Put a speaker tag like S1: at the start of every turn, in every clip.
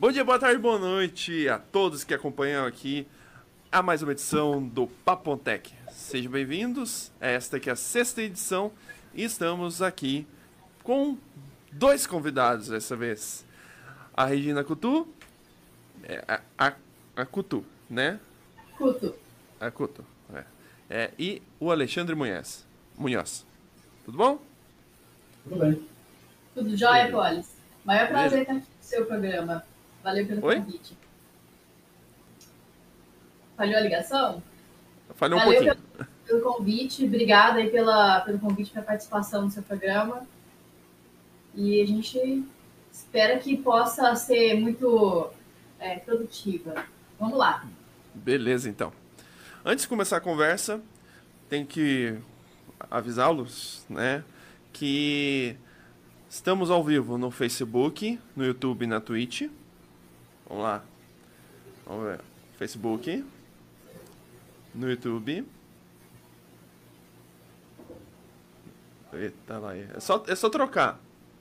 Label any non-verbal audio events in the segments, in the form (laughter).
S1: Bom dia, boa tarde, boa noite a todos que acompanham aqui a mais uma edição do Papontec. Sejam bem-vindos. Esta aqui é a sexta edição e estamos aqui com dois convidados dessa vez. A Regina Cutu, é, a, a, a Cutu, né?
S2: Cuto.
S1: A Cutu, é. É, e o Alexandre Munhoz. Munhoz. Tudo bom?
S3: Tudo bem.
S2: Tudo jóia, Polis? Maior prazer estar aqui no seu programa. Valeu pelo
S1: Oi?
S2: convite. Falhou a ligação?
S1: Falhou um
S2: Valeu
S1: pouquinho.
S2: pelo, pelo convite. Obrigada aí pela, pelo convite para participação no seu programa. E a gente espera que possa ser muito é, produtiva. Vamos lá.
S1: Beleza, então. Antes de começar a conversa, tem que avisá-los, né, que estamos ao vivo no Facebook, no YouTube e na Twitch. Vamos lá. Vamos ver. Facebook, no YouTube. Eita lá. É só, é só trocar.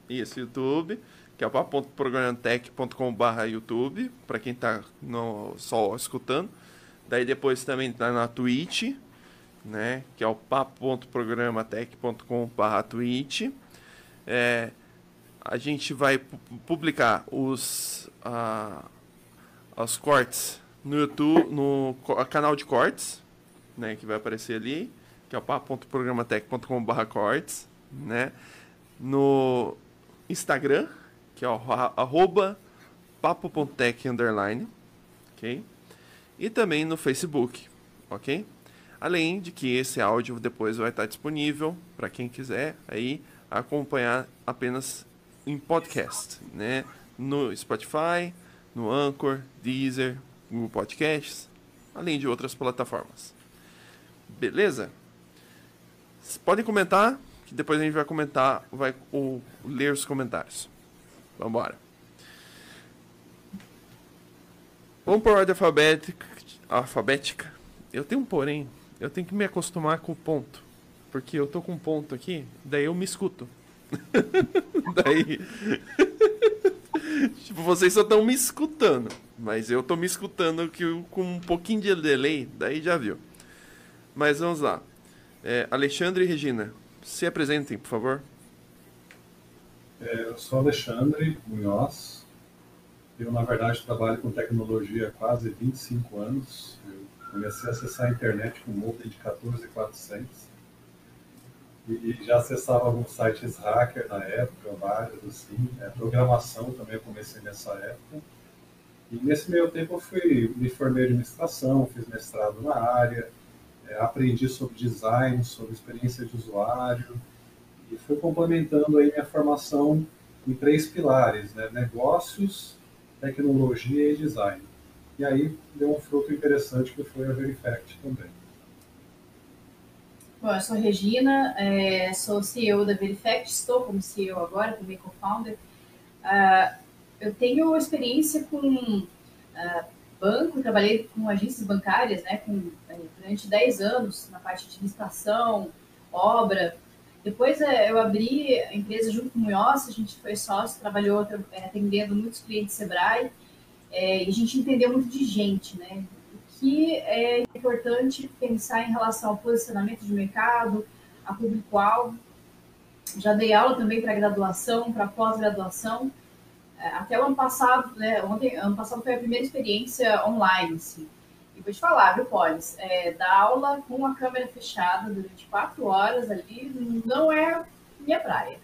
S1: Isso, YouTube, que é o papo.programatec.com.br YouTube, para quem tá no, só escutando. Daí depois também tá na Twitch, né? Que é o papo.programatec.com.br Twitch. É, a gente vai pu- publicar os, ah, os cortes no YouTube, no canal de cortes, né? Que vai aparecer ali, que é o papo.programatec.com.br cortes, né? No Instagram, que é o arro- arroba papo.tech underline, ok? E também no Facebook, ok? Além de que esse áudio depois vai estar disponível para quem quiser aí acompanhar apenas em podcast, né? No Spotify, no Anchor, Deezer, Google Podcasts, além de outras plataformas. Beleza? Vocês podem comentar, que depois a gente vai comentar, vai o, ler os comentários. Vambora. Vamos por ordem alfabética. alfabética. Eu tenho um porém. Eu tenho que me acostumar com o ponto. Porque eu tô com um ponto aqui, daí eu me escuto. (laughs) daí. (laughs) tipo, vocês só estão me escutando. Mas eu tô me escutando com um pouquinho de delay, daí já viu. Mas vamos lá. É, Alexandre e Regina, se apresentem, por favor.
S3: É, eu sou Alexandre Munhoz. Eu, na verdade, trabalho com tecnologia há quase 25 anos. Eu comecei a acessar a internet com modem de 14400. E, já acessava alguns sites hacker na época, vários assim. É, programação também eu comecei nessa época. E nesse meio tempo eu fui, me formei em administração, fiz mestrado na área, é, aprendi sobre design, sobre experiência de usuário, e fui complementando aí minha formação em três pilares, né? negócios, tecnologia e design. E aí deu um fruto interessante que foi a Verifact também.
S2: Bom, eu sou Regina, é, sou CEO da Verifact, estou como CEO agora, também co-founder. Ah, eu tenho experiência com ah, banco, trabalhei com agências bancárias né, com, eh, durante 10 anos na parte de licitação, obra. Depois eh, eu abri a empresa junto com o Munhoz, a gente foi sócio, trabalhou tra- atendendo muitos clientes Sebrae, eh, e a gente entendeu muito de gente, né? Que é importante pensar em relação ao posicionamento de mercado, a público-alvo. Já dei aula também para graduação, para pós-graduação. É, Até o ano passado, né? Ontem, ano passado foi a primeira experiência online, assim. E vou te falar, viu, Polis? É, dar aula com a câmera fechada durante quatro horas ali não é minha praia.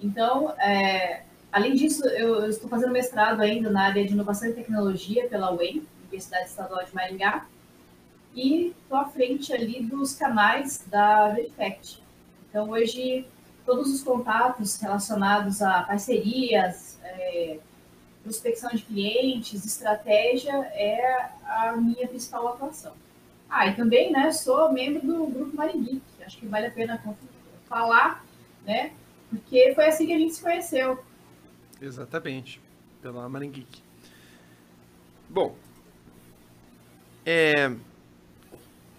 S2: Então, é, além disso, eu, eu estou fazendo mestrado ainda na área de inovação e tecnologia pela UEM, Universidade Estadual de Maringá, e estou à frente ali dos canais da Verifact. Então, hoje, todos os contatos relacionados a parcerias, é, prospecção de clientes, estratégia é a minha principal atuação. Ah, e também, né, sou membro do Grupo Maringui, que acho que vale a pena falar, né, porque foi assim que a gente se conheceu.
S1: Exatamente, pela Maringeek. Bom, é,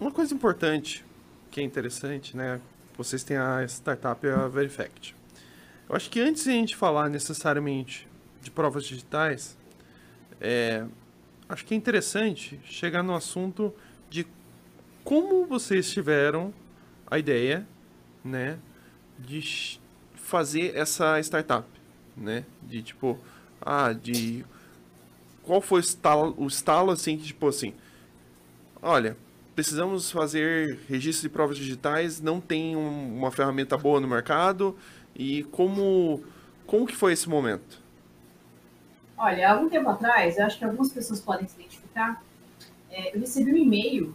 S1: uma coisa importante que é interessante, né? Vocês têm a startup a Verifact. Eu acho que antes de a gente falar necessariamente de provas digitais, é, acho que é interessante chegar no assunto de como vocês tiveram a ideia, né, de fazer essa startup, né, de tipo, ah, de qual foi o estalo, o estalo assim, que tipo assim, olha, precisamos fazer registro de provas digitais, não tem um, uma ferramenta boa no mercado e como como que foi esse momento?
S2: Olha, há algum tempo atrás, eu acho que algumas pessoas podem se identificar, é, eu recebi um e-mail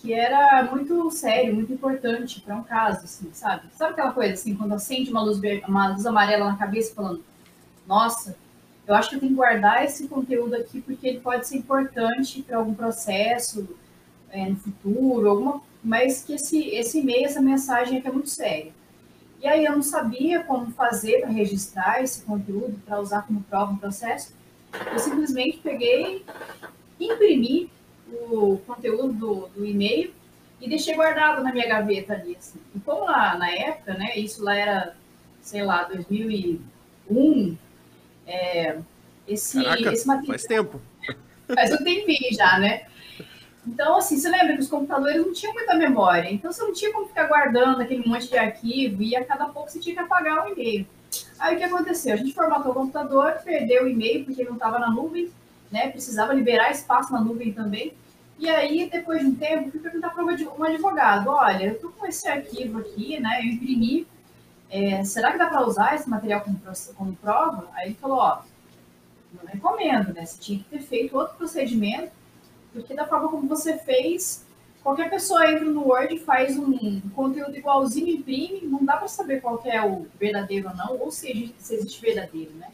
S2: que era muito sério, muito importante para um caso, assim, sabe? Sabe aquela coisa assim, quando acende uma luz, uma luz amarela na cabeça falando, nossa, eu acho que eu tenho que guardar esse conteúdo aqui porque ele pode ser importante para algum processo é, no futuro, alguma, mas que esse, esse e-mail, essa mensagem aqui é muito séria. E aí eu não sabia como fazer para registrar esse conteúdo, para usar como prova no processo. Eu simplesmente peguei, imprimi o conteúdo do, do e-mail e deixei guardado na minha gaveta ali. Assim. E como lá na época, né, isso lá era, sei lá, 2001, é, esse,
S1: Caraca,
S2: esse
S1: material... Faz tempo.
S2: Faz um tempinho já, né? Então, assim, você lembra que os computadores não tinham muita memória, então você não tinha como ficar guardando aquele monte de arquivo e a cada pouco você tinha que apagar o e-mail. Aí o que aconteceu? A gente formatou o computador, perdeu o e-mail porque não estava na nuvem, né? Precisava liberar espaço na nuvem também. E aí, depois de um tempo, fui perguntar para um advogado: olha, eu estou com esse arquivo aqui, né? Eu imprimi. É, será que dá para usar esse material como, como prova? Aí ele falou: ó, não recomendo, né? Você tinha que ter feito outro procedimento porque da forma como você fez, qualquer pessoa entra no Word, faz um conteúdo igualzinho, imprime, não dá para saber qual é o verdadeiro ou não, ou se, se existe verdadeiro, né?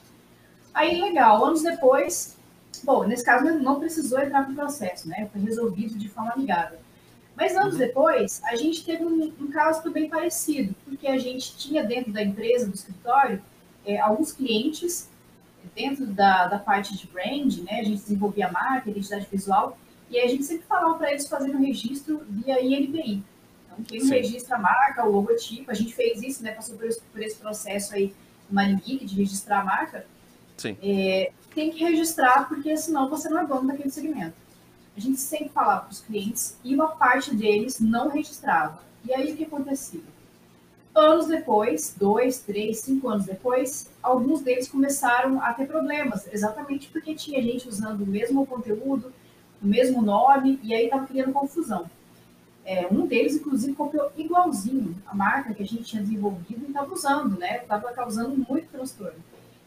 S2: Aí, legal, anos depois, bom, nesse caso não precisou entrar no processo, né? Foi resolvido de forma amigável. Mas anos uhum. depois, a gente teve um, um, caso também parecido, porque a gente tinha dentro da empresa, do escritório, é, alguns clientes dentro da, da parte de brand, né? A gente desenvolvia marca, identidade visual, e a gente sempre falava para eles fazerem o registro via INPI. Então, quem Sim. registra a marca, o logotipo, a gente fez isso, né? Passou por esse, por esse processo aí no Maringuique de registrar a marca.
S1: Sim.
S2: É, tem que registrar, porque senão você não é dono daquele segmento. A gente sempre falava para os clientes e uma parte deles não registrava. E aí o que acontecia? Anos depois, dois, três, cinco anos depois, alguns deles começaram a ter problemas, exatamente porque tinha gente usando o mesmo conteúdo, o mesmo nome, e aí estava criando confusão. É, um deles, inclusive, copiou igualzinho a marca que a gente tinha desenvolvido e estava usando, né? Estava causando muito transtorno.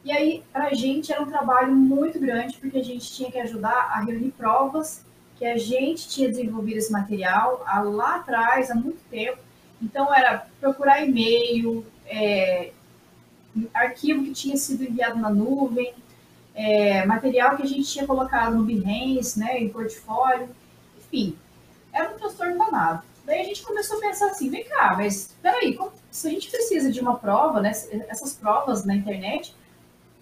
S2: E aí, para a gente, era um trabalho muito grande, porque a gente tinha que ajudar a reunir provas que a gente tinha desenvolvido esse material lá atrás, há muito tempo. Então, era procurar e-mail, é, arquivo que tinha sido enviado na nuvem, é, material que a gente tinha colocado no Behance, né, em portfólio, enfim, era um transtorno danado. Daí a gente começou a pensar assim, vem cá, mas peraí, como, se a gente precisa de uma prova, né, essas provas na internet,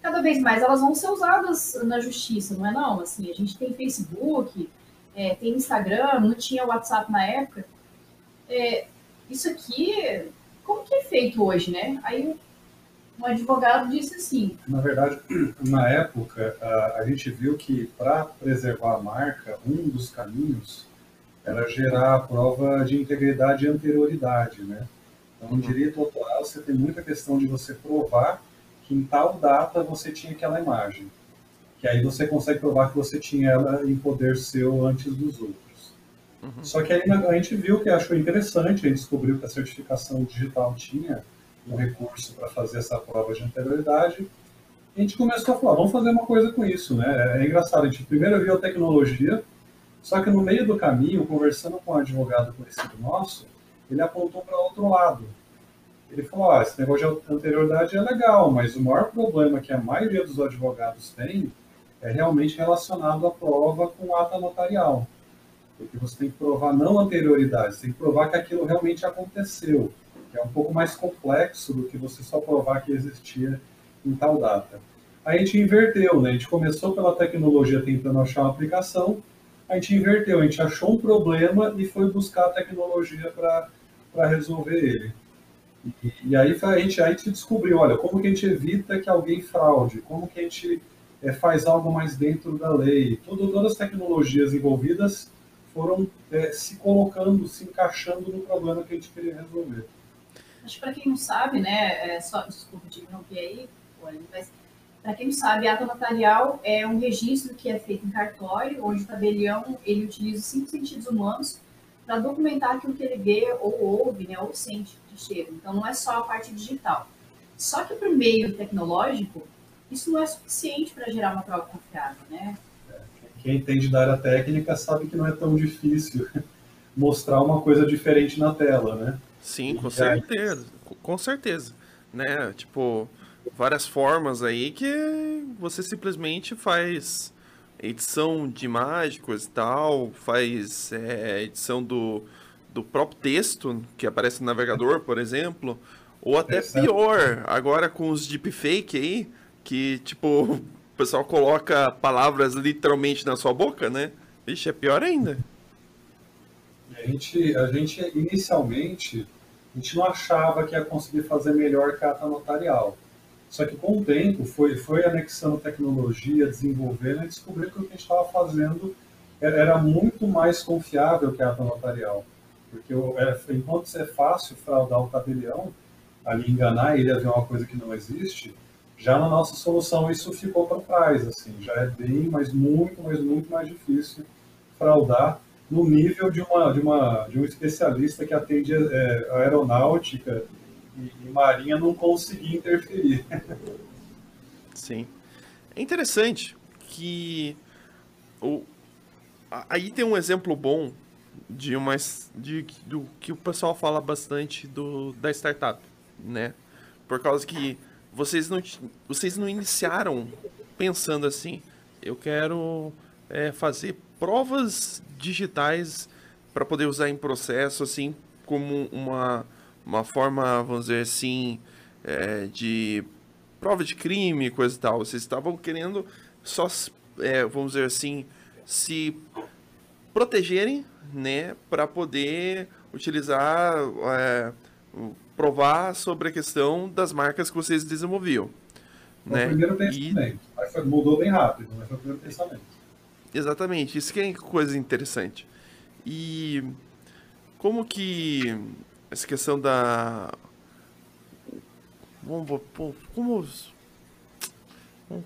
S2: cada vez mais elas vão ser usadas na justiça, não é não? Assim, a gente tem Facebook, é, tem Instagram, não tinha WhatsApp na época. É, isso aqui, como que é feito hoje, né? Aí um advogado disse assim.
S3: Na verdade, (clears throat) na época, a, a gente viu que para preservar a marca, um dos caminhos era gerar a prova de integridade e anterioridade, né? Então, no direito autoral, você tem muita questão de você provar que em tal data você tinha aquela imagem. Que aí você consegue provar que você tinha ela em poder seu antes dos outros. Uhum. Só que aí a gente viu que achou interessante, a gente descobriu que a certificação digital tinha um recurso para fazer essa prova de anterioridade. E a gente começou a falar, vamos fazer uma coisa com isso, né? É engraçado, a gente primeiro viu a tecnologia, só que no meio do caminho, conversando com um advogado conhecido nosso, ele apontou para outro lado. Ele falou, ah, esse negócio de anterioridade é legal, mas o maior problema que a maioria dos advogados tem é realmente relacionado à prova com ata notarial. Porque você tem que provar não anterioridade, você tem que provar que aquilo realmente aconteceu é um pouco mais complexo do que você só provar que existia em tal data. A gente inverteu, né? A gente começou pela tecnologia tentando achar uma aplicação, a gente inverteu, a gente achou um problema e foi buscar a tecnologia para resolver ele. E, e, aí a gente, a gente descobriu, olha, como que a gente evita que alguém fraude, como que a gente é, faz algo mais dentro da lei. Todas as tecnologias envolvidas foram é, se colocando, se encaixando no problema que a gente queria resolver.
S2: Acho que para quem não sabe, né, é só, desculpa te interromper aí, mas para quem não sabe, ata notarial é um registro que é feito em cartório, onde o tabelião ele utiliza os cinco sentidos humanos para documentar aquilo que ele vê ou ouve, né, ou sente de cheiro. Então não é só a parte digital. Só que o meio tecnológico, isso não é suficiente para gerar uma prova confiável, né?
S3: Quem entende da área técnica sabe que não é tão difícil (laughs) mostrar uma coisa diferente na tela, né?
S1: Sim, com certeza, com certeza, né? Tipo, várias formas aí que você simplesmente faz edição de mágicos e tal, faz é, edição do, do próprio texto que aparece no navegador, por exemplo, ou até pior, agora com os deepfake aí, que tipo, o pessoal coloca palavras literalmente na sua boca, né? Vixe, é pior ainda.
S3: A gente, a gente inicialmente, a gente não achava que ia conseguir fazer melhor carta notarial. Só que com o tempo foi, foi anexando tecnologia, desenvolvendo e descobriu que o que a gente estava fazendo era muito mais confiável que a ata notarial. Porque é, enquanto é fácil fraudar o tabelião, ali enganar ele a ver uma coisa que não existe, já na nossa solução isso ficou para trás, assim, já é bem, mas muito, mas muito mais difícil fraudar no nível de uma de uma de um especialista que atende é, aeronáutica e, e Marinha não conseguia interferir. (laughs)
S1: Sim. É interessante que o, aí tem um exemplo bom de uma de, do que o pessoal fala bastante do da startup, né? Por causa que vocês não vocês não iniciaram pensando assim, eu quero é, fazer provas digitais para poder usar em processo assim como uma uma forma, vamos dizer assim, é, de prova de crime, coisa e tal. Vocês estavam querendo só, é, vamos dizer assim, se protegerem, né, para poder utilizar, é, provar sobre a questão das marcas que vocês desenvolviam.
S3: Foi né? o primeiro pensamento. E... Mas foi, mudou bem rápido, mas foi o primeiro pensamento.
S1: Exatamente, isso que é coisa interessante. E como que essa questão da. Como,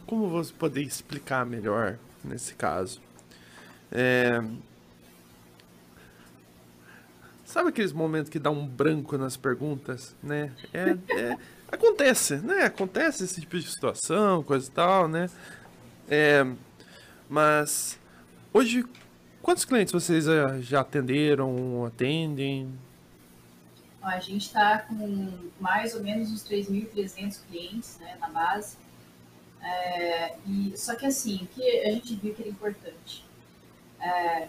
S1: como, você poder explicar melhor nesse caso? É... Sabe aqueles momentos que dá um branco nas perguntas, né? É, é, acontece, né? Acontece esse tipo de situação, coisa e tal, né? É, mas hoje, quantos clientes vocês já atenderam, atendem?
S2: A gente está com mais ou menos uns 3.300 clientes né, na base. É, e, só que assim, o que a gente viu que era importante. É,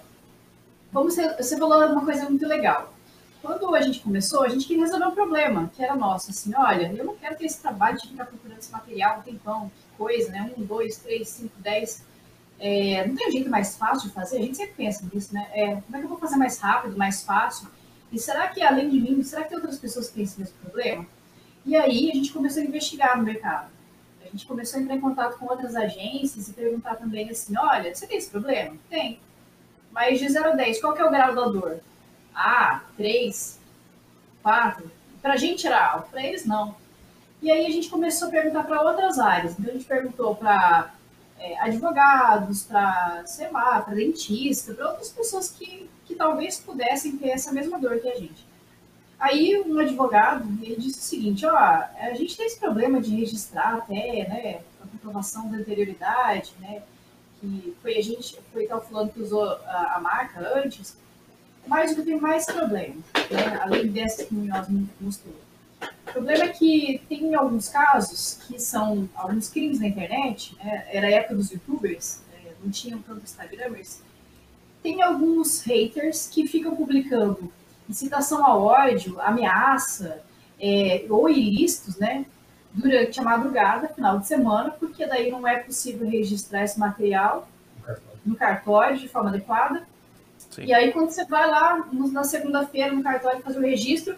S2: como você, você falou uma coisa muito legal. Quando a gente começou, a gente queria resolver um problema, que era nosso. Assim, olha, eu não quero ter esse trabalho de ficar procurando esse material um tempão, que coisa, né? Um, dois, três, cinco, dez. É, não tem jeito mais fácil de fazer? A gente sempre pensa nisso, né? É, como é que eu vou fazer mais rápido, mais fácil? E será que, além de mim, será que tem outras pessoas que têm esse mesmo problema? E aí a gente começou a investigar no mercado. A gente começou a entrar em contato com outras agências e perguntar também assim, olha, você tem esse problema? Tem. Mas de 0 a 10, qual que é o grau da dor? Ah, 3, 4. Para a gente era alto, para eles não. E aí a gente começou a perguntar para outras áreas. Então a gente perguntou para é, advogados, para, sei lá, para dentista, para outras pessoas que que talvez pudessem ter essa mesma dor que a gente. Aí um advogado ele disse o seguinte, ó, a gente tem esse problema de registrar até, né, a comprovação da anterioridade, né, que foi a gente, foi tal fulano que usou a, a marca antes, mas eu tenho mais problema, né, além dessa que nós mostrou. O problema é que tem alguns casos que são alguns crimes na internet, né, era a época dos youtubers, é, não tinham tanto instagramers, tem alguns haters que ficam publicando incitação ao ódio, ameaça é, ou ilícitos, né? Durante a madrugada, final de semana, porque daí não é possível registrar esse material no cartório de forma adequada. Sim. E aí, quando você vai lá na segunda-feira no cartório fazer o registro,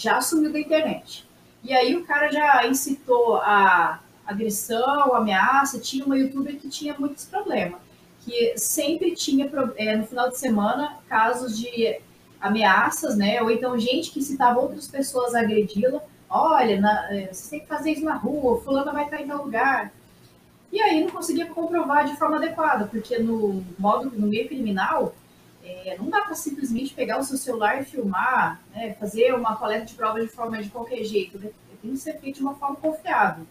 S2: já sumiu da internet. E aí o cara já incitou a, agressão, ameaça. Tinha uma youtuber que tinha muitos problemas, que sempre tinha, é, no final de semana, casos de ameaças, né? Ou então gente que citava outras pessoas a agredi-la. Olha, na, é, você tem que fazer isso na rua, fulano vai estar em tal lugar. E aí não conseguia comprovar de forma adequada, porque no modo, no meio criminal, é, não dá para simplesmente pegar o seu celular e filmar, né, fazer uma coleta de prova de forma de qualquer jeito. Né? Tem que ser feito de uma forma confiável.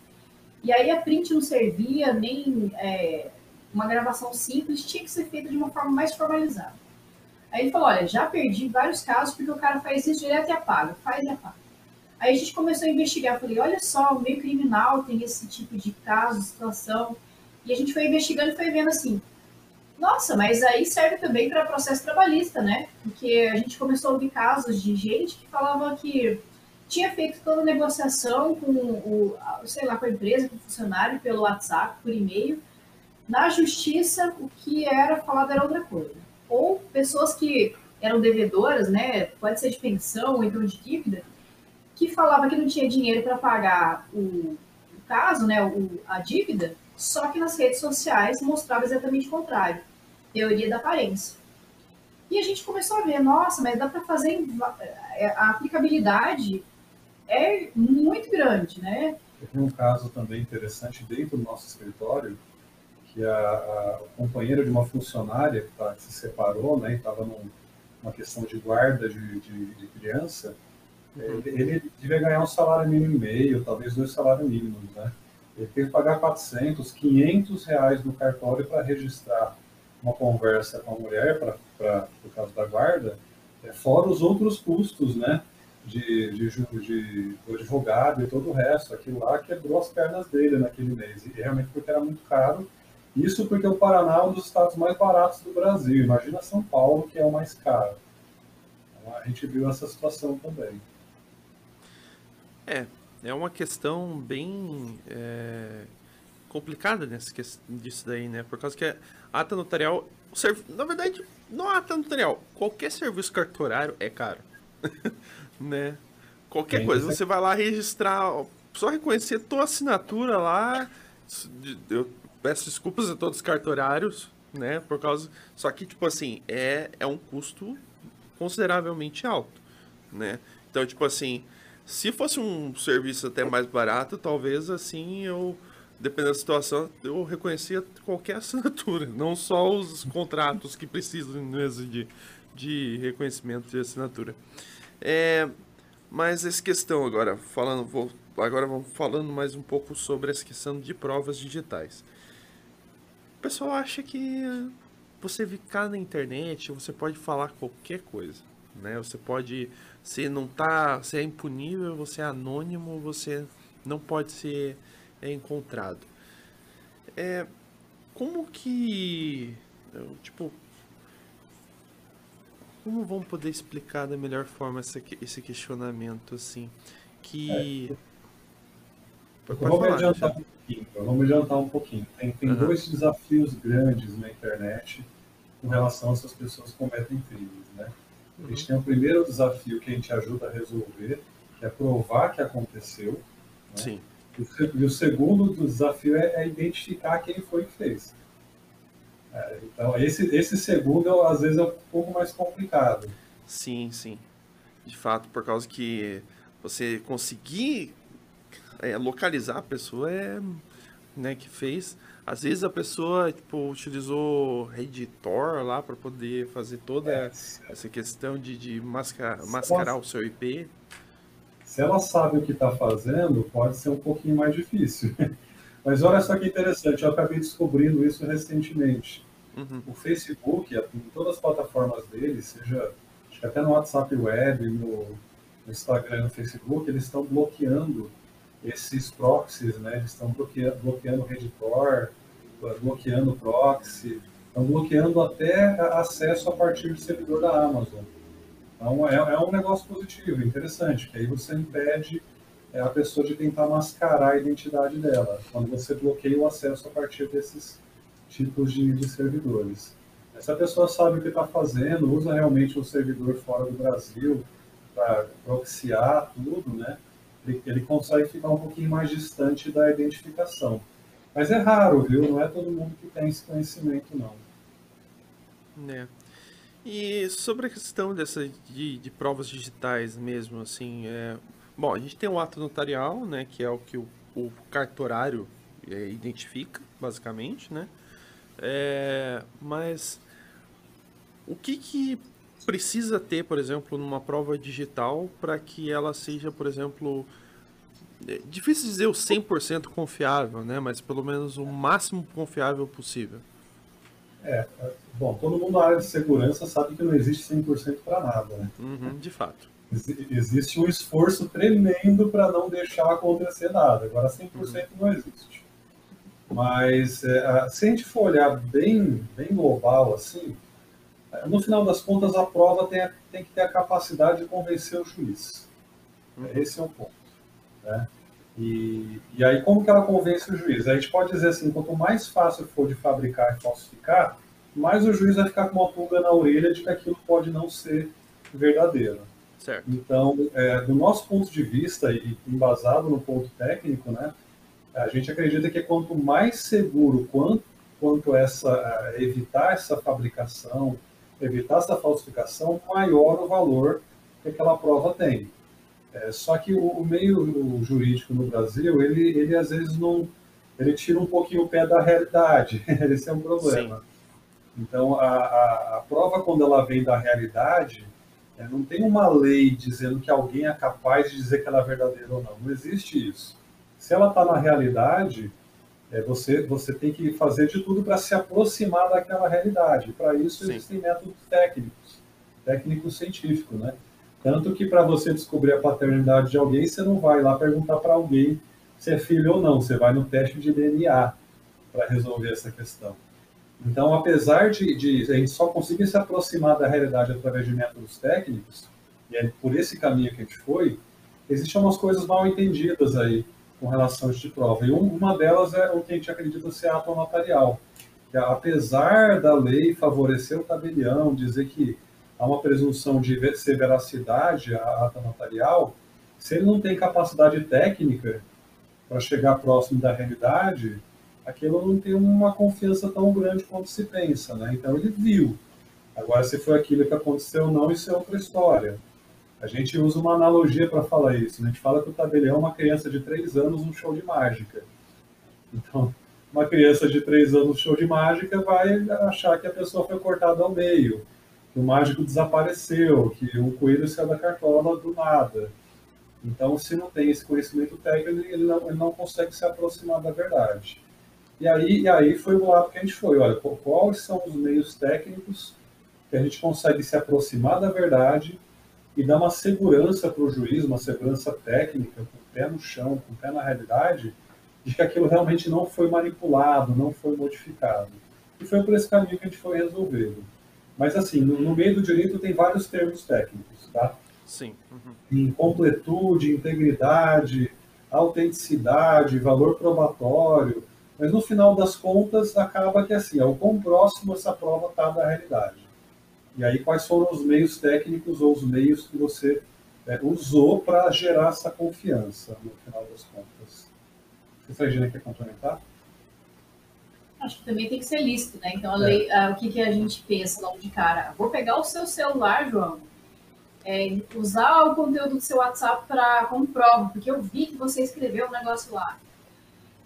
S2: E aí a print não servia, nem é, uma gravação simples, tinha que ser feita de uma forma mais formalizada. Aí ele falou, olha, já perdi vários casos porque o cara faz isso direto e apaga, faz e apaga. Aí a gente começou a investigar, falei, olha só, o meio criminal tem esse tipo de caso, situação. E a gente foi investigando e foi vendo assim, nossa, mas aí serve também para processo trabalhista, né? Porque a gente começou a ouvir casos de gente que falava que tinha feito toda a negociação com o, sei lá, com a empresa, com o funcionário, pelo WhatsApp, por e-mail. Na justiça, o que era falado era outra coisa. Ou pessoas que eram devedoras, né? Pode ser de pensão ou então de dívida, que falava que não tinha dinheiro para pagar o, o, caso, né? O, a dívida, só que nas redes sociais mostrava exatamente o contrário teoria da aparência. E a gente começou a ver, nossa, mas dá para fazer é, a aplicabilidade é muito grande, né?
S3: Teve um caso também interessante dentro do nosso escritório, que a, a companheira de uma funcionária que, tá, que se separou, né, estava numa questão de guarda de, de, de criança, uhum. ele, ele devia ganhar um salário mínimo e meio, talvez dois salários mínimos, né? Ele teve que pagar 400, 500 reais no cartório para registrar uma conversa com a mulher, para o caso da guarda, é, fora os outros custos, né? De, de, de, do advogado e todo o resto. Aquilo lá quebrou as pernas dele naquele mês. E realmente porque era muito caro. Isso porque o Paraná é um dos estados mais baratos do Brasil. Imagina São Paulo, que é o mais caro. Então, a gente viu essa situação também.
S1: É, é uma questão bem é, complicada nessa questão disso daí, né? Por causa que a ata notarial, na verdade, não ata notarial, qualquer serviço cartorário é caro, (laughs) né? Qualquer coisa, você vai lá registrar, só reconhecer tua assinatura lá, eu peço desculpas a todos os cartorários, né? Por causa, só que tipo assim, é é um custo consideravelmente alto, né? Então, tipo assim, se fosse um serviço até mais barato, talvez assim eu dependendo da situação, eu reconhecia qualquer assinatura, (laughs) não só os contratos que precisam mesmo de, de reconhecimento de assinatura. É, mas essa questão agora, falando, vou, agora vamos falando mais um pouco sobre essa questão de provas digitais. O pessoal acha que você ficar na internet, você pode falar qualquer coisa, né? Você pode, se não tá, você é impunível, você é anônimo, você não pode ser é encontrado. É, como que, tipo, como vamos poder explicar da melhor forma esse, esse questionamento, assim, que...
S3: É, vamos, falar, adiantar um pouquinho, vamos adiantar um pouquinho. Tem, tem uhum. dois desafios grandes na internet com relação a essas pessoas que cometem crimes, né? A gente uhum. tem o primeiro desafio que a gente ajuda a resolver, que é provar que aconteceu. Né?
S1: Sim.
S3: E o segundo desafio é, é identificar quem foi que fez. É, então, esse, esse segundo, às vezes, é um pouco mais complicado.
S1: Sim, sim. De fato, por causa que você conseguir é, localizar a pessoa é, né, que fez. Às vezes a pessoa tipo, utilizou Reditor lá para poder fazer toda é. essa questão de, de mascar, mascarar o seu IP.
S3: Se ela sabe o que está fazendo, pode ser um pouquinho mais difícil. (laughs) Mas olha só que interessante, eu acabei descobrindo isso recentemente. Uhum. O Facebook, em todas as plataformas dele, seja acho que até no WhatsApp Web, no, no Instagram, no Facebook, eles estão bloqueando esses proxies, né? Eles estão bloqueando, bloqueando o Redditor, bloqueando o proxy, estão bloqueando até acesso a partir do servidor da Amazon. Então, é, é um negócio positivo, interessante, que aí você impede é, a pessoa de tentar mascarar a identidade dela, quando você bloqueia o acesso a partir desses tipos de, de servidores. Se a pessoa sabe o que está fazendo, usa realmente o servidor fora do Brasil para proxiar tudo, né? ele, ele consegue ficar um pouquinho mais distante da identificação. Mas é raro, viu? Não é todo mundo que tem esse conhecimento, não.
S1: É. E sobre a questão dessa de, de provas digitais mesmo, assim, é... bom, a gente tem o ato notarial, né, que é o que o, o cartorário é, identifica, basicamente, né? É... Mas o que que precisa ter, por exemplo, numa prova digital para que ela seja, por exemplo, é difícil dizer o 100% confiável, né? Mas pelo menos o máximo confiável possível.
S3: É, bom, todo mundo na área de segurança sabe que não existe 100% para nada, né?
S1: Uhum, de fato.
S3: Ex existe um esforço tremendo para não deixar acontecer nada. Agora, 100% uhum. não existe. Mas, é, se a gente for olhar bem, bem global, assim, no final das contas, a prova tem, tem que ter a capacidade de convencer o juiz. Uhum. Esse é o ponto. Né? E, e aí, como que ela convence o juiz? A gente pode dizer assim, quanto mais fácil for de fabricar e falsificar, mais o juiz vai ficar com uma pulga na orelha de que aquilo pode não ser verdadeiro.
S1: Certo.
S3: Então, é, do nosso ponto de vista, e embasado no ponto técnico, né, a gente acredita que quanto mais seguro quanto, quanto essa, evitar essa fabricação, evitar essa falsificação, maior o valor que aquela prova tem. É, só que o, o meio jurídico no Brasil, ele, ele às vezes não. Ele tira um pouquinho o pé da realidade. (laughs) Esse é um problema. Sim. Então, a, a, a, prova, quando ela vem da realidade, é, não tem uma lei dizendo que alguém é capaz de dizer que ela é verdadeira ou não. Não existe isso. Se ela está na realidade, é, você, você tem que fazer de tudo para se aproximar daquela realidade. Para isso, Sim. existem métodos técnicos, científicos, né? Tanto que para você descobrir a paternidade de alguém, você não vai lá perguntar para alguém se é filho ou não, você vai no teste de DNA para resolver essa questão. Então, apesar de, de, a gente só conseguir se aproximar da realidade através de métodos técnicos, e é por esse caminho que a gente foi, existem umas coisas mal entendidas aí com relação a este prova. E uma delas é o que a gente acredita ser ato notarial. Que, apesar da lei favorecer o tabelião, dizer que há uma presunção de ser veracidade a ata notarial, se ele não tem capacidade técnica para chegar próximo da realidade, aquilo não tem uma confiança tão grande quanto se pensa, né? Então ele viu. Agora, se foi aquilo que aconteceu ou não, isso é outra história. A gente usa uma analogia para falar isso. Né? A gente fala que o tabelião é uma criança de três anos no show de mágica. Então, uma criança de três anos no show de mágica vai achar que a pessoa foi cortada ao meio o mágico desapareceu, que o coelho saiu da cartola do nada. Então, se não tem esse conhecimento técnico, ele não, ele não consegue se aproximar da verdade. E aí, e aí foi o lado que a gente foi. Olha, quais são os meios técnicos que a gente consegue se aproximar da verdade e dar uma segurança para o juiz, uma segurança técnica, com o pé no chão, com o pé na realidade, de que aquilo realmente não foi manipulado, não foi modificado. E foi por esse caminho que a gente foi resolvendo. Mas, assim, no, no meio do direito tem vários termos técnicos, tá?
S1: Sim. Uhum.
S3: Em completude, integridade, autenticidade, valor probatório. Mas, no final das contas, acaba que, assim, é o quão próximo essa prova está da realidade. E aí, quais foram os meios técnicos ou os meios que você é, usou para gerar essa confiança, no final das contas? Você, Regina, quer complementar?
S2: Acho que também tem que ser lícito, né? Então, lei, é. uh, o que, que a gente pensa logo de cara? Vou pegar o seu celular, João, é, usar o conteúdo do seu WhatsApp para como prova, porque eu vi que você escreveu um negócio lá.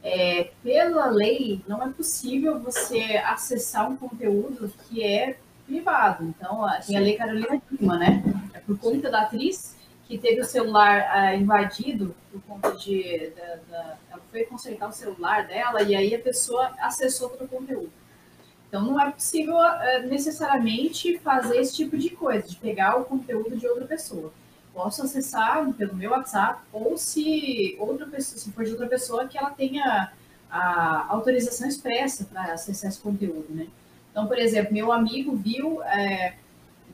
S2: É, pela lei, não é possível você acessar um conteúdo que é privado. Então, tem a lei Carolina Lima, né? É por conta da atriz que teve o celular uh, invadido por conta de. Da, da, foi consertar o celular dela e aí a pessoa acessou todo o conteúdo. Então não é possível uh, necessariamente fazer esse tipo de coisa, de pegar o conteúdo de outra pessoa. Posso acessar pelo meu WhatsApp, ou se outra pessoa, se for de outra pessoa, que ela tenha a autorização expressa para acessar esse conteúdo, né? Então, por exemplo, meu amigo viu é,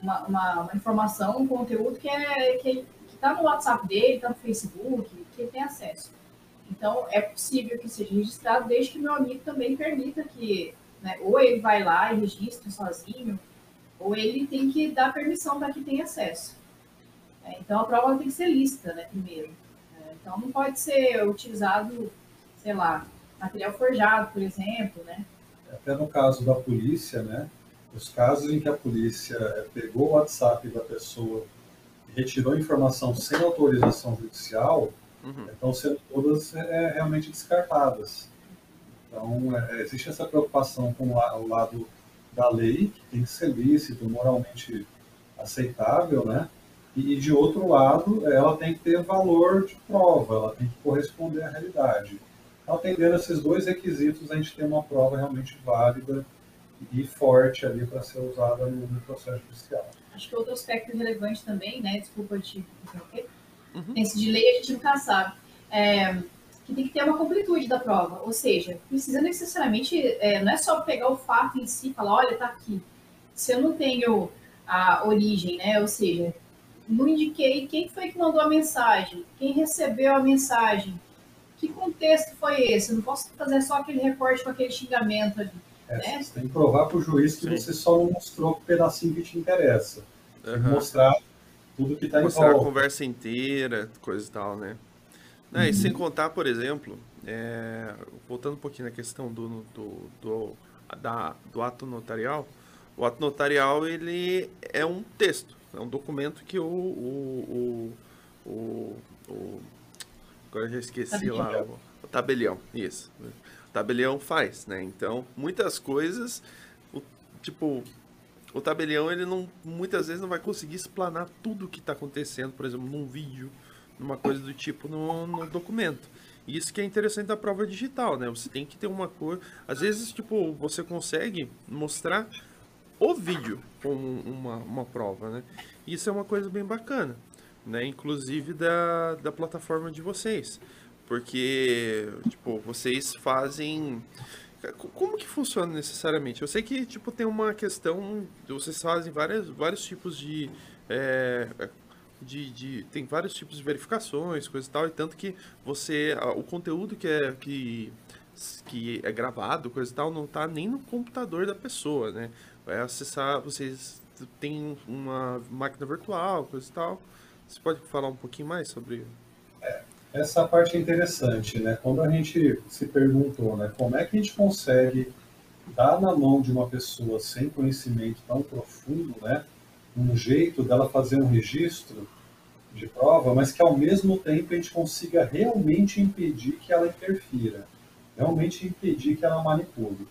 S2: uma, uma, uma, informação, um conteúdo que é que está no WhatsApp dele, está no Facebook, que ele tem acesso. Então, é possível que seja registrado, desde que meu amigo também permita que, né, ou ele vai lá e registra sozinho, ou ele tem que dar permissão para que tenha acesso. É, então, a prova tem que ser lista, né, primeiro. É, Então não pode ser utilizado, sei lá, material forjado, por exemplo, né?
S3: Até no caso da polícia, né? Os casos em que a polícia pegou o WhatsApp da pessoa e retirou informação sem autorização judicial, uhum. estão sendo todas é, realmente descartadas. Então, é, existe essa preocupação com o lado da lei, que tem que ser lícito, moralmente aceitável, né? E, de outro lado, ela tem que ter valor de prova, ela tem que corresponder à realidade. Então, atendendo esses dois requisitos, a gente tem uma prova realmente válida e forte ali para ser usada no, no, processo judicial.
S2: Acho que outro aspecto relevante também, né? Desculpa te interromper. Uhum. Esse de lei a gente nunca sabe. É, que tem que ter uma completude da prova. Ou seja, precisa necessariamente, é, não é só pegar o fato em si e falar, olha, tá aqui. Se eu não tenho a origem, né? Ou seja, não indiquei quem foi que mandou a mensagem, quem recebeu a mensagem, que contexto foi esse? Eu não posso fazer só aquele recorte com aquele xingamento ali.
S3: É, né? Você tem que provar para o juiz que Sim. você só não mostrou o pedacinho que te interessa. Uhum. Mostrar tudo que está em
S1: Mostrar a conversa inteira, coisa e tal, né? Não, E sem contar, por exemplo, é, voltando um pouquinho na questão do, do, do, da, do ato notarial, o ato notarial ele é um texto, é um documento que o, o, o, o, o agora eu já esqueci tabelião. lá o, o, tabelião, isso, o tabelião faz, né? Então muitas coisas, o, tipo o tabelião ele não muitas vezes não vai conseguir explanar tudo o que está acontecendo, por exemplo, num vídeo uma coisa do tipo no, no documento. Isso que é interessante da prova digital, né? Você tem que ter uma cor. Às vezes, tipo, você consegue mostrar o vídeo com uma, uma prova, né? Isso é uma coisa bem bacana, né? Inclusive da, da plataforma de vocês. Porque, tipo, vocês fazem. Como que funciona necessariamente? Eu sei que, tipo, tem uma questão. Vocês fazem várias, vários tipos de. É, de, de, tem vários tipos de verificações, coisa e tal, e tanto que você, o conteúdo que é que, que é gravado, coisa e tal, não está nem no computador da pessoa, né? Vai acessar, vocês têm uma máquina virtual, coisa e tal. Você pode falar um pouquinho mais sobre
S3: é, essa parte é interessante, né? Quando a gente se perguntou, né, como é que a gente consegue dar na mão de uma pessoa sem conhecimento tão profundo, né? um jeito dela fazer um registro de prova, mas que ao mesmo tempo a gente consiga realmente impedir que ela interfira, realmente impedir que ela manipule.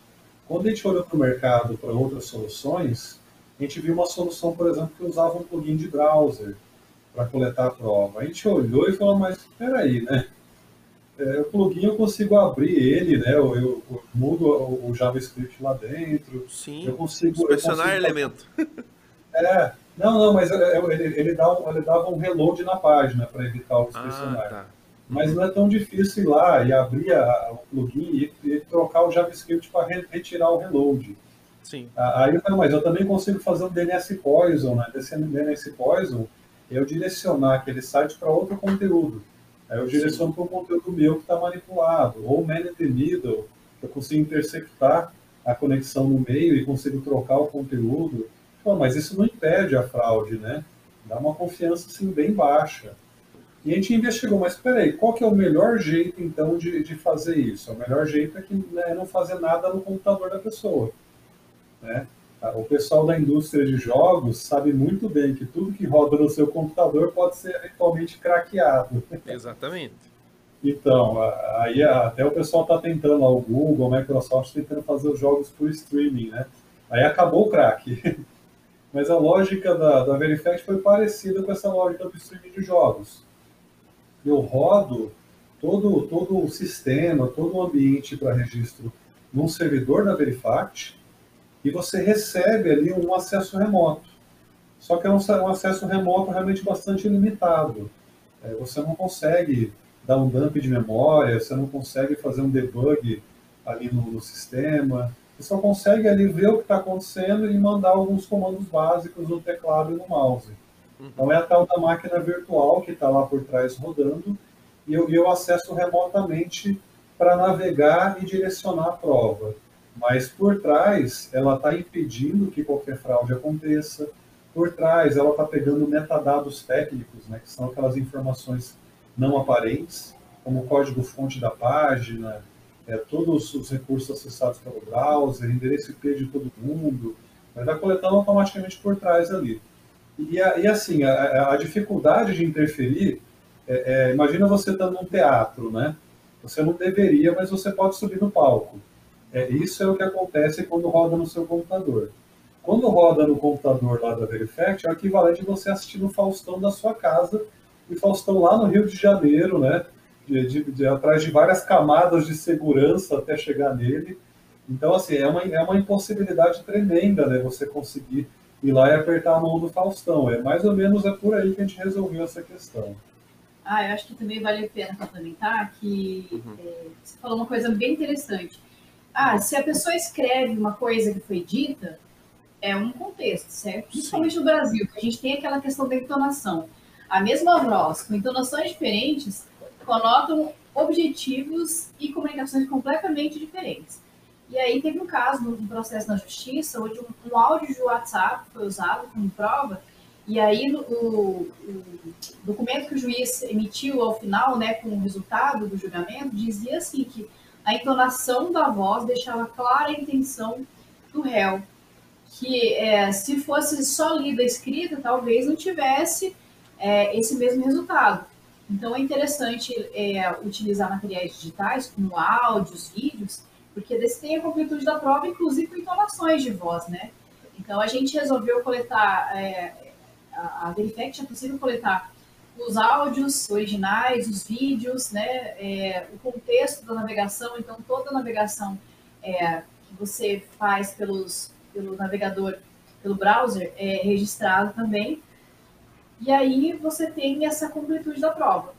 S3: Quando a gente olhou para o mercado para outras soluções, a gente viu uma solução, por exemplo, que usava um plugin de browser para coletar a prova. A gente olhou e falou, mas espera aí, né? É, o plugin eu consigo abrir ele, né? Eu, eu, eu mudo o, o, JavaScript lá dentro.
S1: Sim, eu consigo... Inspecionar elemento. (laughs)
S3: É, não, não, mas ele, ele, dá, ele dava um reload na página para evitar o inspecionar. Ah, tá. Mas não é tão difícil ir lá e abrir a, o plugin e, e, trocar o JavaScript para re, retirar o reload.
S1: Sim.
S3: Aí eu falei, mas eu também consigo fazer um DNS Poison, né? Desse DNS Poison, eu direcionar aquele site para outro conteúdo. Aí eu direciono para um conteúdo meu que está manipulado. Ou man in the middle, eu consigo interceptar a conexão no meio e consigo trocar o conteúdo. Pô, mas isso não impede a fraude, né? Dá uma confiança assim, bem baixa. E a gente investigou, mas peraí, qual que é o melhor jeito então de, de fazer isso? O melhor jeito é que né, não fazer nada no computador da pessoa. Né? O pessoal da indústria de jogos sabe muito bem que tudo que roda no seu computador pode ser eventualmente craqueado.
S1: Exatamente.
S3: Então, aí até o pessoal está tentando, o Google, a Microsoft tentando fazer os jogos por streaming, né? Aí acabou o crack. (laughs) Mas a lógica da, da Verifact foi parecida com essa lógica do streaming de jogos. Eu rodo todo, todo o sistema, todo o ambiente para registro num servidor da Verifact e você recebe ali um acesso remoto. Só que é um, um acesso remoto realmente bastante limitado. É, você não consegue dar um dump de memória, você não consegue fazer um debug ali no, no sistema, você só consegue ali ver o que está acontecendo e mandar alguns comandos básicos no teclado e no mouse. Uhum. Então é a tal da máquina virtual que está lá por trás rodando e eu, eu acesso remotamente para navegar e direcionar a prova. Mas por trás ela está impedindo que qualquer fraude aconteça. Por trás ela está pegando metadados técnicos, né, que são aquelas informações não aparentes, como o código-fonte da página, é, todos os recursos acessados pelo browser, endereço IP de todo mundo, vai estar coletando automaticamente por trás ali. E, e assim, a, a, dificuldade de interferir, é, é, imagina você estando num teatro, né? Você não deveria, mas você pode subir no palco. É, isso é o que acontece quando roda no seu computador. Quando roda no computador lá da Verifact, é o equivalente a você assistir no Faustão da sua casa, e Faustão lá no Rio de Janeiro, né? De, de, de, atrás de várias camadas de segurança até chegar nele. Então, assim, é uma, é uma impossibilidade tremenda, né? Você conseguir ir lá e apertar a mão do Faustão. É mais ou menos é por aí que a gente resolveu essa questão.
S2: Ah, eu acho que também vale a pena complementar que uhum. é, você falou uma coisa bem interessante. Ah, se a pessoa escreve uma coisa que foi dita, é um contexto, certo? Principalmente no Brasil, que a gente tem aquela questão da entonação. A mesma voz, com entonações diferentes, conotam objetivos e comunicações completamente diferentes. E aí teve um caso no processo na justiça, onde um, um áudio de WhatsApp foi usado como prova e aí, o, o, documento que o juiz emitiu ao final, né, com o resultado do julgamento, dizia assim que a entonação da voz deixava clara a intenção do réu, que é, se fosse só lida escrita, talvez não tivesse é, esse mesmo resultado. Então, é interessante é, utilizar materiais digitais, como áudios, vídeos, porque eles têm a completude da prova, inclusive com entonações de voz, né? Então, a gente resolveu coletar é, a, a Verifact é possível coletar os áudios originais, os vídeos, né, é, o contexto da navegação, então toda a navegação é, que você faz pelos, pelo navegador, pelo browser, é registrado também. E aí você tem essa completude da prova.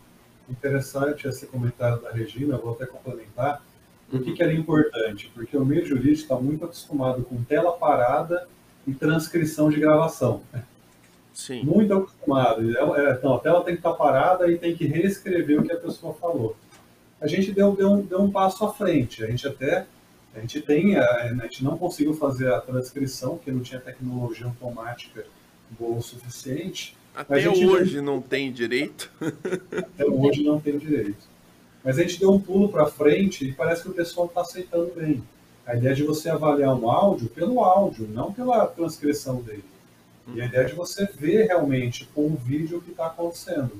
S3: Interessante esse comentário da Regina, vou até complementar. Por que, que era importante? Porque o meio jurídico está muito acostumado com tela parada e transcrição de gravação. Sim. Muito acostumado. É, então, a tela tem que estar parada e tem que reescrever o que a pessoa falou. A gente deu, deu, um, deu um passo à frente. A gente até a gente tem, a, a gente não conseguiu fazer a transcrição, porque não tinha tecnologia automática boa o suficiente.
S1: Até hoje não tem direito.
S3: Até hoje não tem direito. Mas a gente deu um pulo para frente e parece que o pessoal está aceitando bem. A ideia de você avaliar um áudio pelo áudio, não pela transcrição dele. E a ideia é de você ver realmente com o vídeo o que está acontecendo.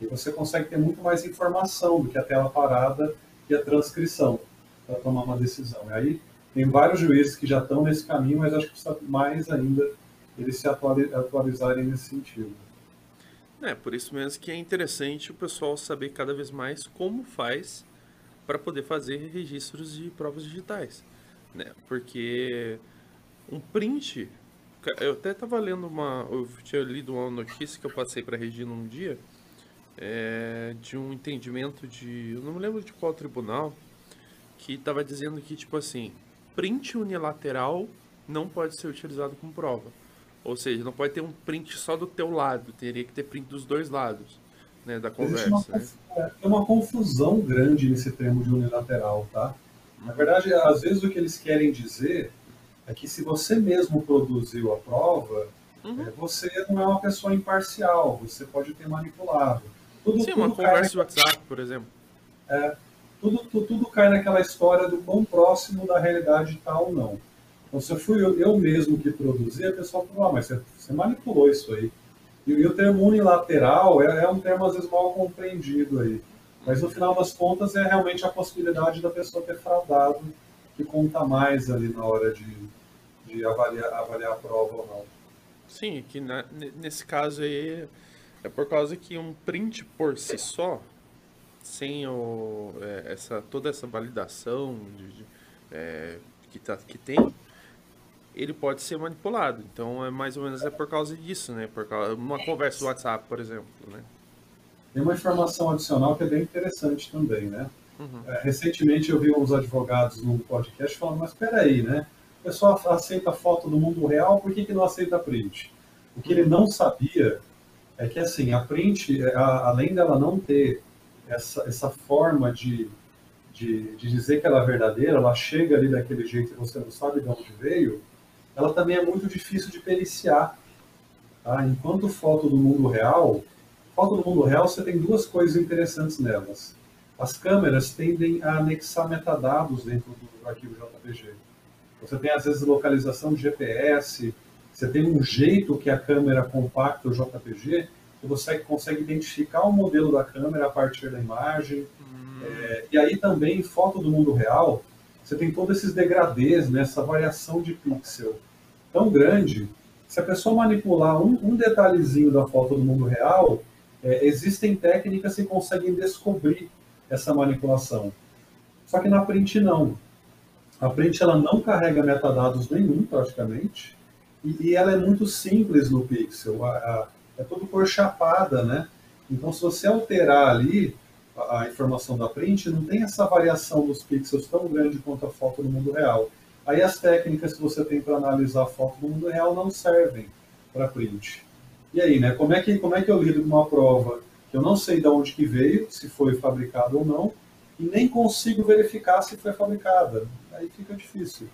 S3: E você consegue ter muito mais informação do que a tela parada e a transcrição para tomar uma decisão. E aí tem vários juízes que já estão nesse caminho, mas acho que precisa mais ainda eles se atualizarem nesse sentido.
S1: É, por isso mesmo que é interessante o pessoal saber cada vez mais como faz para poder fazer registros de provas digitais. Né? Porque um print eu até tava lendo uma. Eu tinha lido uma notícia que eu passei para Regina um dia. É, de um entendimento de. Eu não me lembro de qual tribunal. Que estava dizendo que, tipo assim, print unilateral não pode ser utilizado como prova. Ou seja, não pode ter um print só do teu lado, teria que ter print dos dois lados né, da conversa. Uma, né?
S3: É uma confusão grande nesse termo de unilateral, tá? Na verdade, às vezes o que eles querem dizer é que se você mesmo produziu a prova, uhum. é, você não é uma pessoa imparcial, você pode ter manipulado.
S1: Tudo, Sim, tudo uma conversa de WhatsApp, por exemplo.
S3: É, tudo, tudo, tudo, cai naquela história do quão próximo da realidade está ou não. Então, se eu fui eu, eu, mesmo que produzi, a pessoa falou, ah, mas você, você manipulou isso aí. E, e, o termo unilateral é, é um termo, às vezes, mal compreendido aí. Mas, no final das contas, é realmente a possibilidade da pessoa ter fraudado que conta mais ali na hora de, de avaliar, avaliar a prova ou não.
S1: Sim, que na, nesse caso aí é por causa que um print por si só, sem o, é, essa, toda essa validação de, de, é, que, tá, que tem, ele pode ser manipulado. Então é mais ou menos é por causa disso, né? Por causa uma conversa do WhatsApp, por exemplo, né?
S3: Tem uma informação adicional que é bem interessante também, né? Uhum. É, recentemente eu vi uns advogados num podcast falando, mas espera aí, né? Pessoal aceita foto do mundo real, por que, que não aceita print? O que ele não sabia é que, assim, a print, é, a, além dela não ter essa, essa forma de, de, de, dizer que ela é verdadeira, ela chega ali daquele jeito e você não sabe de onde veio, ela também é muito difícil de periciar. Tá? Enquanto foto do mundo real, foto do mundo real, você tem duas coisas interessantes nelas. As câmeras tendem a anexar metadados dentro do arquivo JPG. Você tem, às vezes, localização de GPS, você tem um jeito que a câmera compacta o JPG, que você consegue identificar o modelo da câmera a partir da imagem. Hum. É, e aí também, foto do mundo real, você tem todos esses degradês, né, essa variação de pixel tão grande, se a pessoa manipular um, um detalhezinho da foto do mundo real, é, existem técnicas que conseguem descobrir essa manipulação. Só que na print não. A print ela não carrega metadados nenhum, praticamente, e, e ela é muito simples no pixel. A, a, é tudo cor chapada, né? Então, se você alterar ali a, a, informação da print, não tem essa variação dos pixels tão grande quanto a foto no mundo real. Aí as técnicas que você tem para analisar a foto no mundo real não servem para print. E aí, né? Como é que como é que eu lido com uma prova que eu não sei de onde que veio, se foi fabricada ou não, e nem consigo verificar se foi fabricada? Aí fica difícil.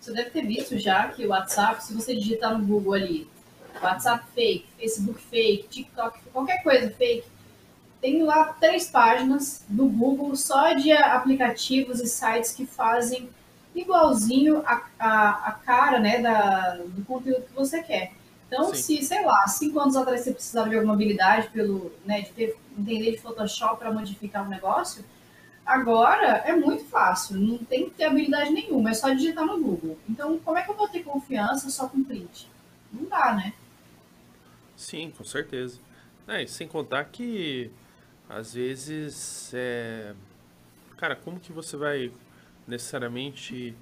S2: Você deve ter visto já que o WhatsApp, se você digitar no Google ali, WhatsApp fake, Facebook fake, TikTok, qualquer coisa fake, tem lá três páginas no Google só de aplicativos e sites que fazem igualzinho a, a, a cara né, da, do conteúdo que você quer. Então, Sim. se, sei lá, cinco anos atrás você precisava de alguma habilidade pelo, né, de ter, entender de Photoshop para modificar um negócio, agora é muito fácil, não tem que ter habilidade nenhuma, é só digitar no Google. Então, como é que eu vou ter confiança só com print? Não dá, né?
S1: Sim, com certeza. É, sem contar que, às vezes, é... cara, como que você vai necessariamente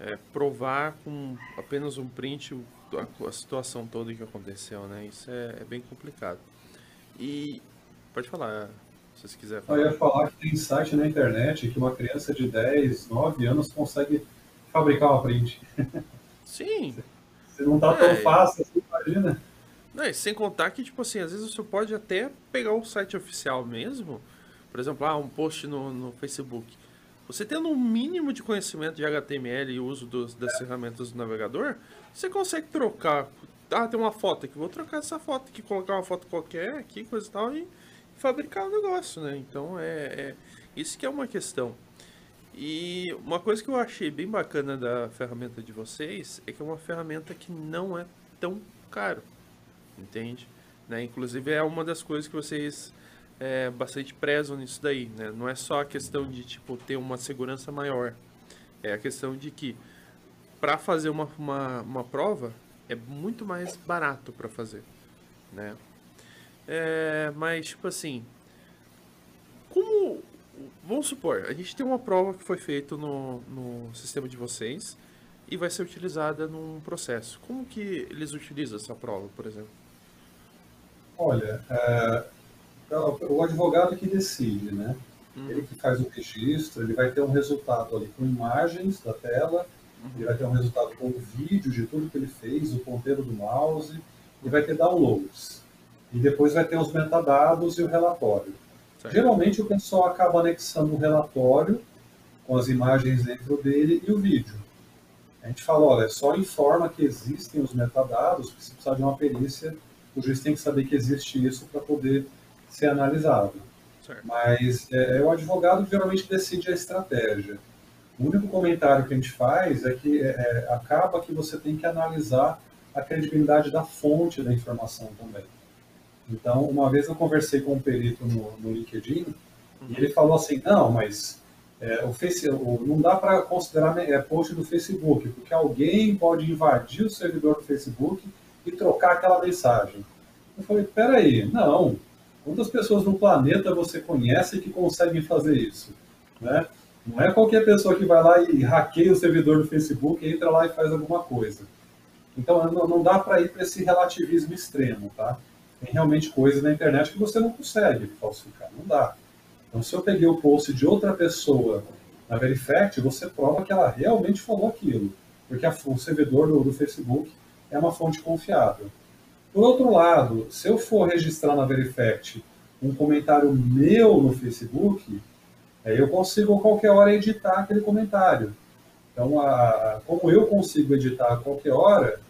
S1: é, provar com apenas um print a, a, situação toda que aconteceu, né? Isso é, é, bem complicado. E pode falar, se você quiser
S3: falar. Eu ia falar que tem site na internet que uma criança de 10, 9 anos consegue fabricar uma print.
S1: Sim. (laughs)
S3: Se não tá é, tão fácil, assim, imagina.
S1: Não, sem contar que, tipo assim, às vezes você pode até pegar o site oficial mesmo, por exemplo, ah, um post no, no Facebook você tendo um mínimo de conhecimento de HTML e uso dos, das ferramentas do navegador, você consegue trocar. Ah, tem uma foto aqui, vou trocar essa foto aqui, colocar uma foto qualquer aqui, coisa e tal, e fabricar o negócio, né? Então é, é, isso que é uma questão. E uma coisa que eu achei bem bacana da ferramenta de vocês é que é uma ferramenta que não é tão caro, entende? Né? Inclusive é uma das coisas que vocês é, bastante prezam nisso daí, né? Não é só a questão de tipo ter uma segurança maior, é a questão de que para fazer uma, uma, uma prova é muito mais barato para fazer, né? É, mas tipo assim, como vamos supor, a gente tem uma prova que foi feita no, no sistema de vocês e vai ser utilizada num processo. Como que eles utilizam essa prova, por exemplo?
S3: Olha, é, o advogado que decide, né? Uhum. Ele que faz o registro, ele vai ter um resultado ali com imagens da tela, uhum. ele vai ter um resultado com vídeo de tudo que ele fez, o ponteiro do mouse, e vai ter downloads. E depois vai ter os metadados e o relatório. Certo. Geralmente o pessoal acaba anexando o relatório com as imagens dentro dele e o vídeo. A gente fala, olha, só informa que existem os metadados, porque se precisar de uma perícia, o juiz tem que saber que existe isso para poder ser analisado. Certo. Mas é, é, o advogado que geralmente decide a estratégia. O único comentário que a gente faz é que é, é, acaba que você tem que analisar a credibilidade da fonte da informação também. Então, uma vez eu conversei com um perito no, no LinkedIn e ele falou assim, não, mas é, o face, não dá para considerar é, post do Facebook, porque alguém pode invadir o servidor do Facebook e trocar aquela mensagem. Eu falei, peraí, não, Quantas pessoas no planeta você conhece que conseguem fazer isso? Né? Não é qualquer pessoa que vai lá e hackeia o servidor do Facebook, entra lá e faz alguma coisa. Então não dá para ir para esse relativismo extremo, tá? Tem realmente coisas na internet que você não consegue falsificar, não dá. Então se eu peguei o post de outra pessoa na Verifact, você prova que ela realmente falou aquilo, porque a, o servidor do, do Facebook é uma fonte confiável. Por outro lado, se eu for registrar na Verifact um comentário meu no Facebook, aí eu consigo a qualquer hora editar aquele comentário. Então, a, como eu consigo editar a qualquer hora,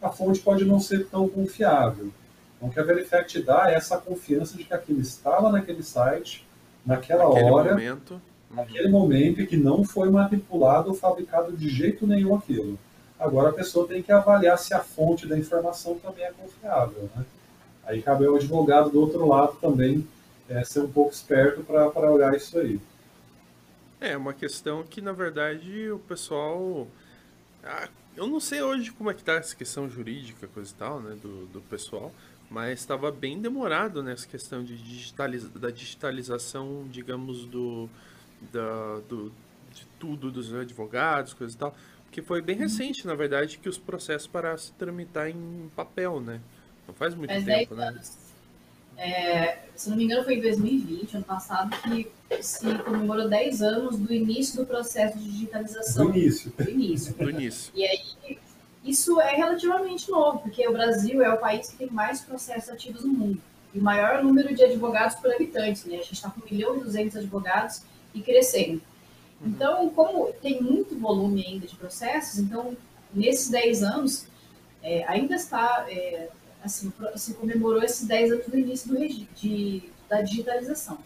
S3: a fonte pode não ser tão confiável. Então, o que a Verifact dá é essa confiança de que aquilo estava naquele site, naquela
S1: Naquele
S3: hora,
S1: momento.
S3: naquele momento, e que não foi manipulado ou fabricado de jeito nenhum aquilo. Agora a pessoa tem que avaliar se a fonte da informação também é confiável. Né? Aí cabe ao advogado do outro lado também é, ser um pouco esperto para olhar isso aí.
S1: É uma questão que, na verdade, o pessoal. Ah, eu não sei hoje como é que tá essa questão jurídica, coisa e tal, né, do, do pessoal, mas estava bem demorado nessa questão de digitaliza, da digitalização, digamos, do, da, do, de tudo dos advogados, coisa e tal, porque foi bem recente, na verdade, que os processos pararam de tramitar em papel, né? Não faz muito
S2: Faz
S1: tempo,
S2: 10
S1: né?
S2: anos. É, se não me engano, foi em 2020, ano passado, que se comemorou 10 anos do início do processo de digitalização.
S3: Do início.
S2: Do início.
S1: Do início.
S2: E aí, isso é relativamente novo, porque o Brasil é o país que tem mais processos ativos no mundo. E o maior número de advogados por habitante, né? A gente está com 1 milhão e 200 advogados e crescendo. Então, como tem muito volume ainda de processos, então, nesses 10 anos, é, ainda está, é, assim, se comemorou esses 10 anos do início do regi- de, da digitalização.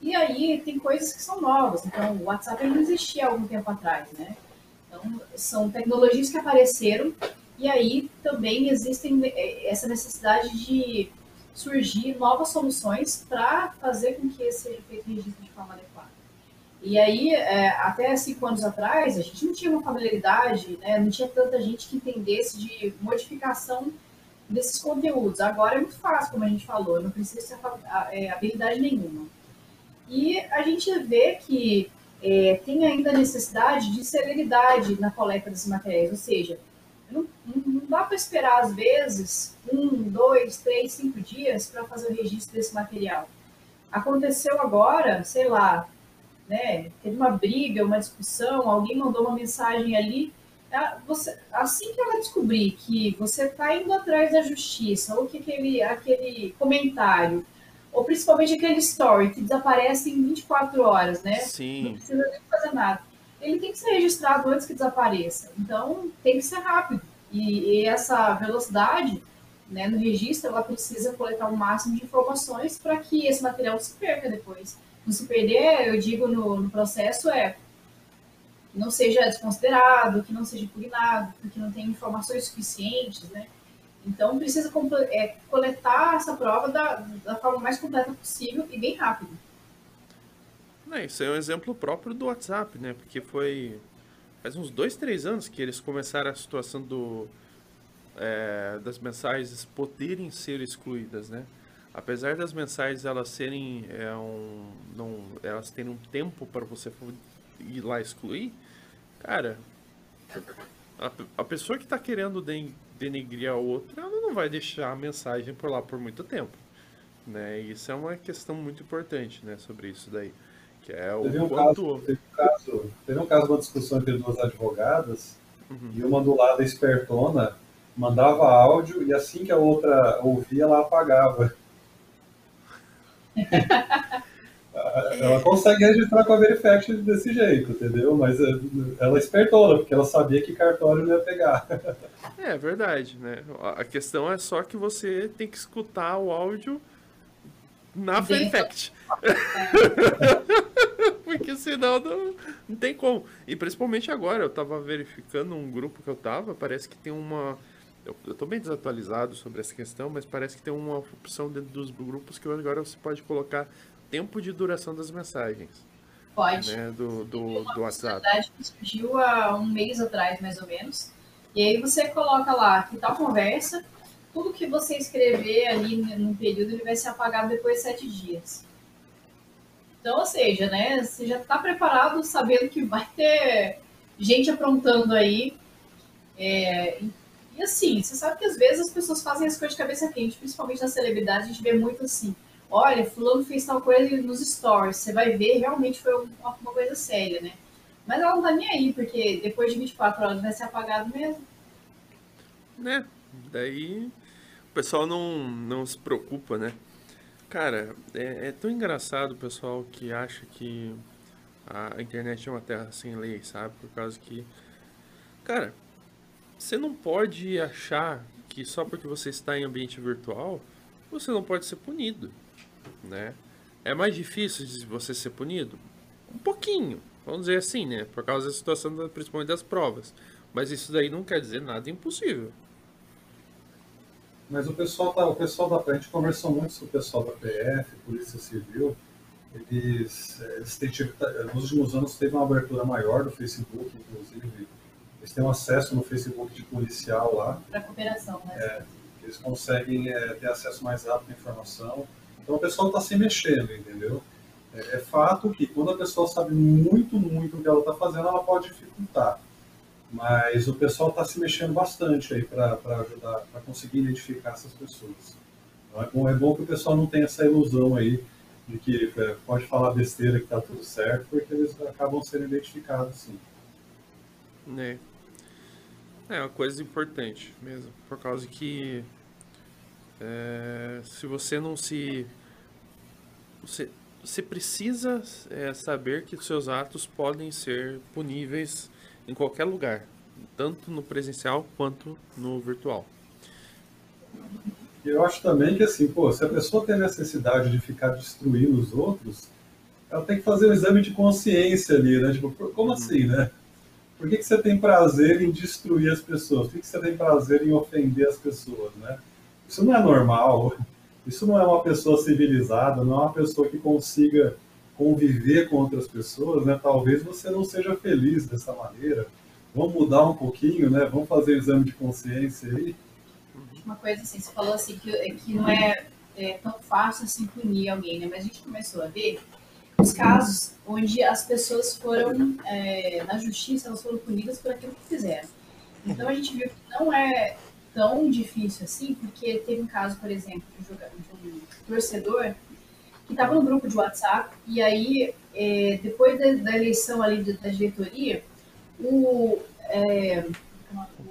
S2: E aí, tem coisas que são novas. Então, o WhatsApp ainda existia há algum tempo atrás, né? Então, são tecnologias que apareceram e aí também existem eh, essa necessidade de surgir novas soluções para fazer com que seja feito registro de forma adequada. E aí, eh, até cinco anos atrás, a gente não tinha uma familiaridade, né? não tinha tanta gente que entendesse de modificação desses conteúdos. Agora é muito fácil, como a gente falou, não precisa ter eh, habilidade nenhuma. E a gente vê que é, tem ainda a necessidade de celeridade na coleta desses materiais, ou seja, não, não dá para esperar, às vezes, um, dois, três, cinco dias para fazer o registro desse material. Aconteceu agora, sei lá, né, teve uma briga, uma discussão, alguém mandou uma mensagem ali, você, assim que ela descobrir que você está indo atrás da justiça, ou que aquele, aquele comentário ou principalmente aquele story que desaparece em 24 horas, né? Não
S1: Sim.
S2: precisa nem fazer nada. Ele tem que ser registrado antes que desapareça. Então, tem que ser rápido. E, e essa velocidade né, no registro, ela precisa coletar o máximo de informações para que esse material não se perca depois. Não se perder, eu digo no, no processo, é que não seja desconsiderado, que não seja impugnado, que não tenha informações suficientes, né? Então, precisa é, coletar essa prova da, da forma mais completa possível e bem rápido.
S1: É, isso é um exemplo próprio do WhatsApp, né? Porque foi faz uns dois, três anos que eles começaram a situação do é, das mensagens poderem ser excluídas, né? Apesar das mensagens elas serem é, um, não, elas terem um tempo para você ir lá excluir, cara, a, a pessoa que está querendo denegrir a outra, ela não vai deixar a mensagem por lá por muito tempo, né? Isso é uma questão muito importante, né? Sobre isso daí, que é o
S3: Teve um,
S1: quanto
S3: caso, teve, um caso, teve um caso, uma discussão entre duas advogadas,
S1: Uhum.
S3: e uma do lado espertona mandava áudio e assim que a outra ouvia, ela apagava. (laughs) ela consegue registrar com a Verifact desse jeito, entendeu? Mas eh, ela é espertona, porque ela sabia que cartório não ia pegar.
S1: É verdade, né? A questão é só que você tem que escutar o áudio na. Verifact. (laughs) Porque senão não, não tem como. E principalmente agora, eu tava verificando um grupo que eu tava, parece que tem uma. Eu, eu tô bem desatualizado sobre essa questão, mas parece que tem uma opção dentro dos grupos que agora você pode colocar tempo de duração das mensagens,
S2: Pode.
S1: né? Do, do, do WhatsApp.
S2: que surgiu há um mês atrás, mais ou menos. E aí você coloca lá que tal conversa, tudo que você escrever ali num período, ele vai ser apagado depois de sete dias. Então, ou seja, né, você já está preparado sabendo que vai ter gente aprontando aí. É, e, e assim, você sabe que às vezes as pessoas fazem as coisas de cabeça quente, principalmente nas celebridades, a gente vê muito assim. Olha, fulano fez tal coisa nos stories. Você vai ver, realmente foi uma, uma coisa séria, né? Mas ela não tá nem aí, porque depois de 24 horas vai ser apagado mesmo.
S1: né? Daí o pessoal não, não se preocupa, né? Cara, é, é tão engraçado o pessoal que acha que a internet é uma terra sem lei, sabe? Por causa que, cara, você não pode achar que só porque você está em ambiente virtual você não pode ser punido, né? É mais difícil de você ser punido? Um pouquinho, vamos dizer assim, né? Por causa da situação, da, principalmente das provas. Mas isso daí não quer dizer nada impossível.
S3: Mas o pessoal, tá, o pessoal da a gente conversou muito com o pessoal da PF, Polícia Civil, eles, eles têm, nos últimos anos teve uma abertura maior do Facebook, inclusive. Eles têm um acesso no Facebook de policial lá.
S2: Para cooperação, né?
S3: É, eles conseguem é, ter acesso mais rápido à informação. Então o pessoal está se mexendo, entendeu? É, é, fato que quando a pessoa sabe muito, muito o que ela está fazendo, ela pode dificultar. Mas o pessoal está se mexendo bastante aí para ajudar, para conseguir identificar essas pessoas. Então é bom, é bom que o pessoal não tenha essa ilusão aí de que é, pode falar besteira que está tudo certo, porque eles acabam sendo identificados, sim.
S1: É. É uma coisa importante mesmo, por causa que é, se você não se. Você, você precisa é, saber que seus atos podem ser puníveis em qualquer lugar, tanto no presencial quanto no virtual.
S3: Eu acho também que assim, pô, se a pessoa tem necessidade de ficar destruindo os outros, ela tem que fazer um exame de consciência ali, né? Tipo, como uhum. assim, né? Por que, que você tem prazer em destruir as pessoas? Por que, que você tem prazer em ofender as pessoas, né? Isso não é normal. Isso não é uma pessoa civilizada, não é uma pessoa que consiga conviver com outras pessoas, né? Talvez você não seja feliz dessa maneira. Vamos mudar um pouquinho, né? Vamos fazer um exame de consciência aí.
S2: Uma coisa assim, você falou assim que, que não é, é tão fácil assim punir alguém, né? Mas a gente começou a ver os casos onde as pessoas foram é, na justiça, elas foram punidas por aquilo que fizeram. Então a gente viu que não é tão difícil assim, porque teve um caso, por exemplo, de um, torcedor que estava no grupo de WhatsApp e aí, é, depois da, da, eleição ali da diretoria, o, é, o,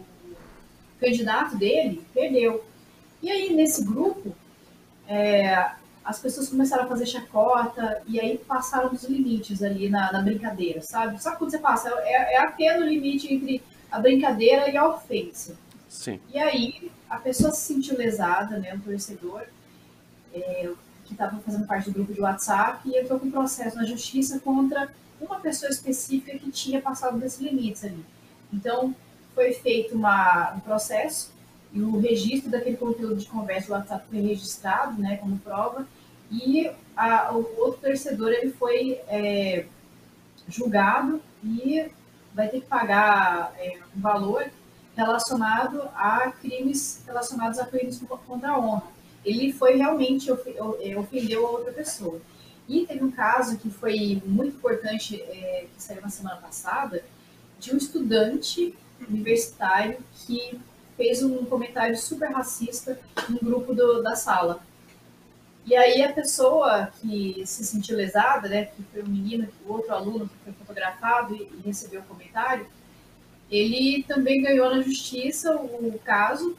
S2: candidato dele perdeu. E aí, nesse grupo, é, as pessoas começaram a fazer chacota e aí passaram dos limites ali na, na brincadeira, sabe? Sabe quando você passa? É, é até no limite entre a brincadeira e a ofensa.
S1: Sim.
S2: E aí a pessoa se sentiu lesada, né, o torcedor, é, que estava fazendo parte do grupo de WhatsApp, e entrou com processo na justiça contra uma pessoa específica que tinha passado desses limites ali. Então, foi feito uma, um processo, e o registro daquele conteúdo de conversa do WhatsApp foi registrado, né, como prova, e a, o outro torcedor ele foi é, julgado e vai ter que pagar é, um valor relacionado a crimes relacionados a crimes contra a honra. Ele foi realmente é, ofendeu a outra pessoa. E teve um caso que foi muito importante, é, que saiu na semana passada, de um estudante universitário que fez um comentário super racista no grupo do, da sala. E aí a pessoa que se sentiu lesada, né, que foi o menino, o outro aluno que foi fotografado e, e recebeu o comentário, ele também ganhou na justiça o caso,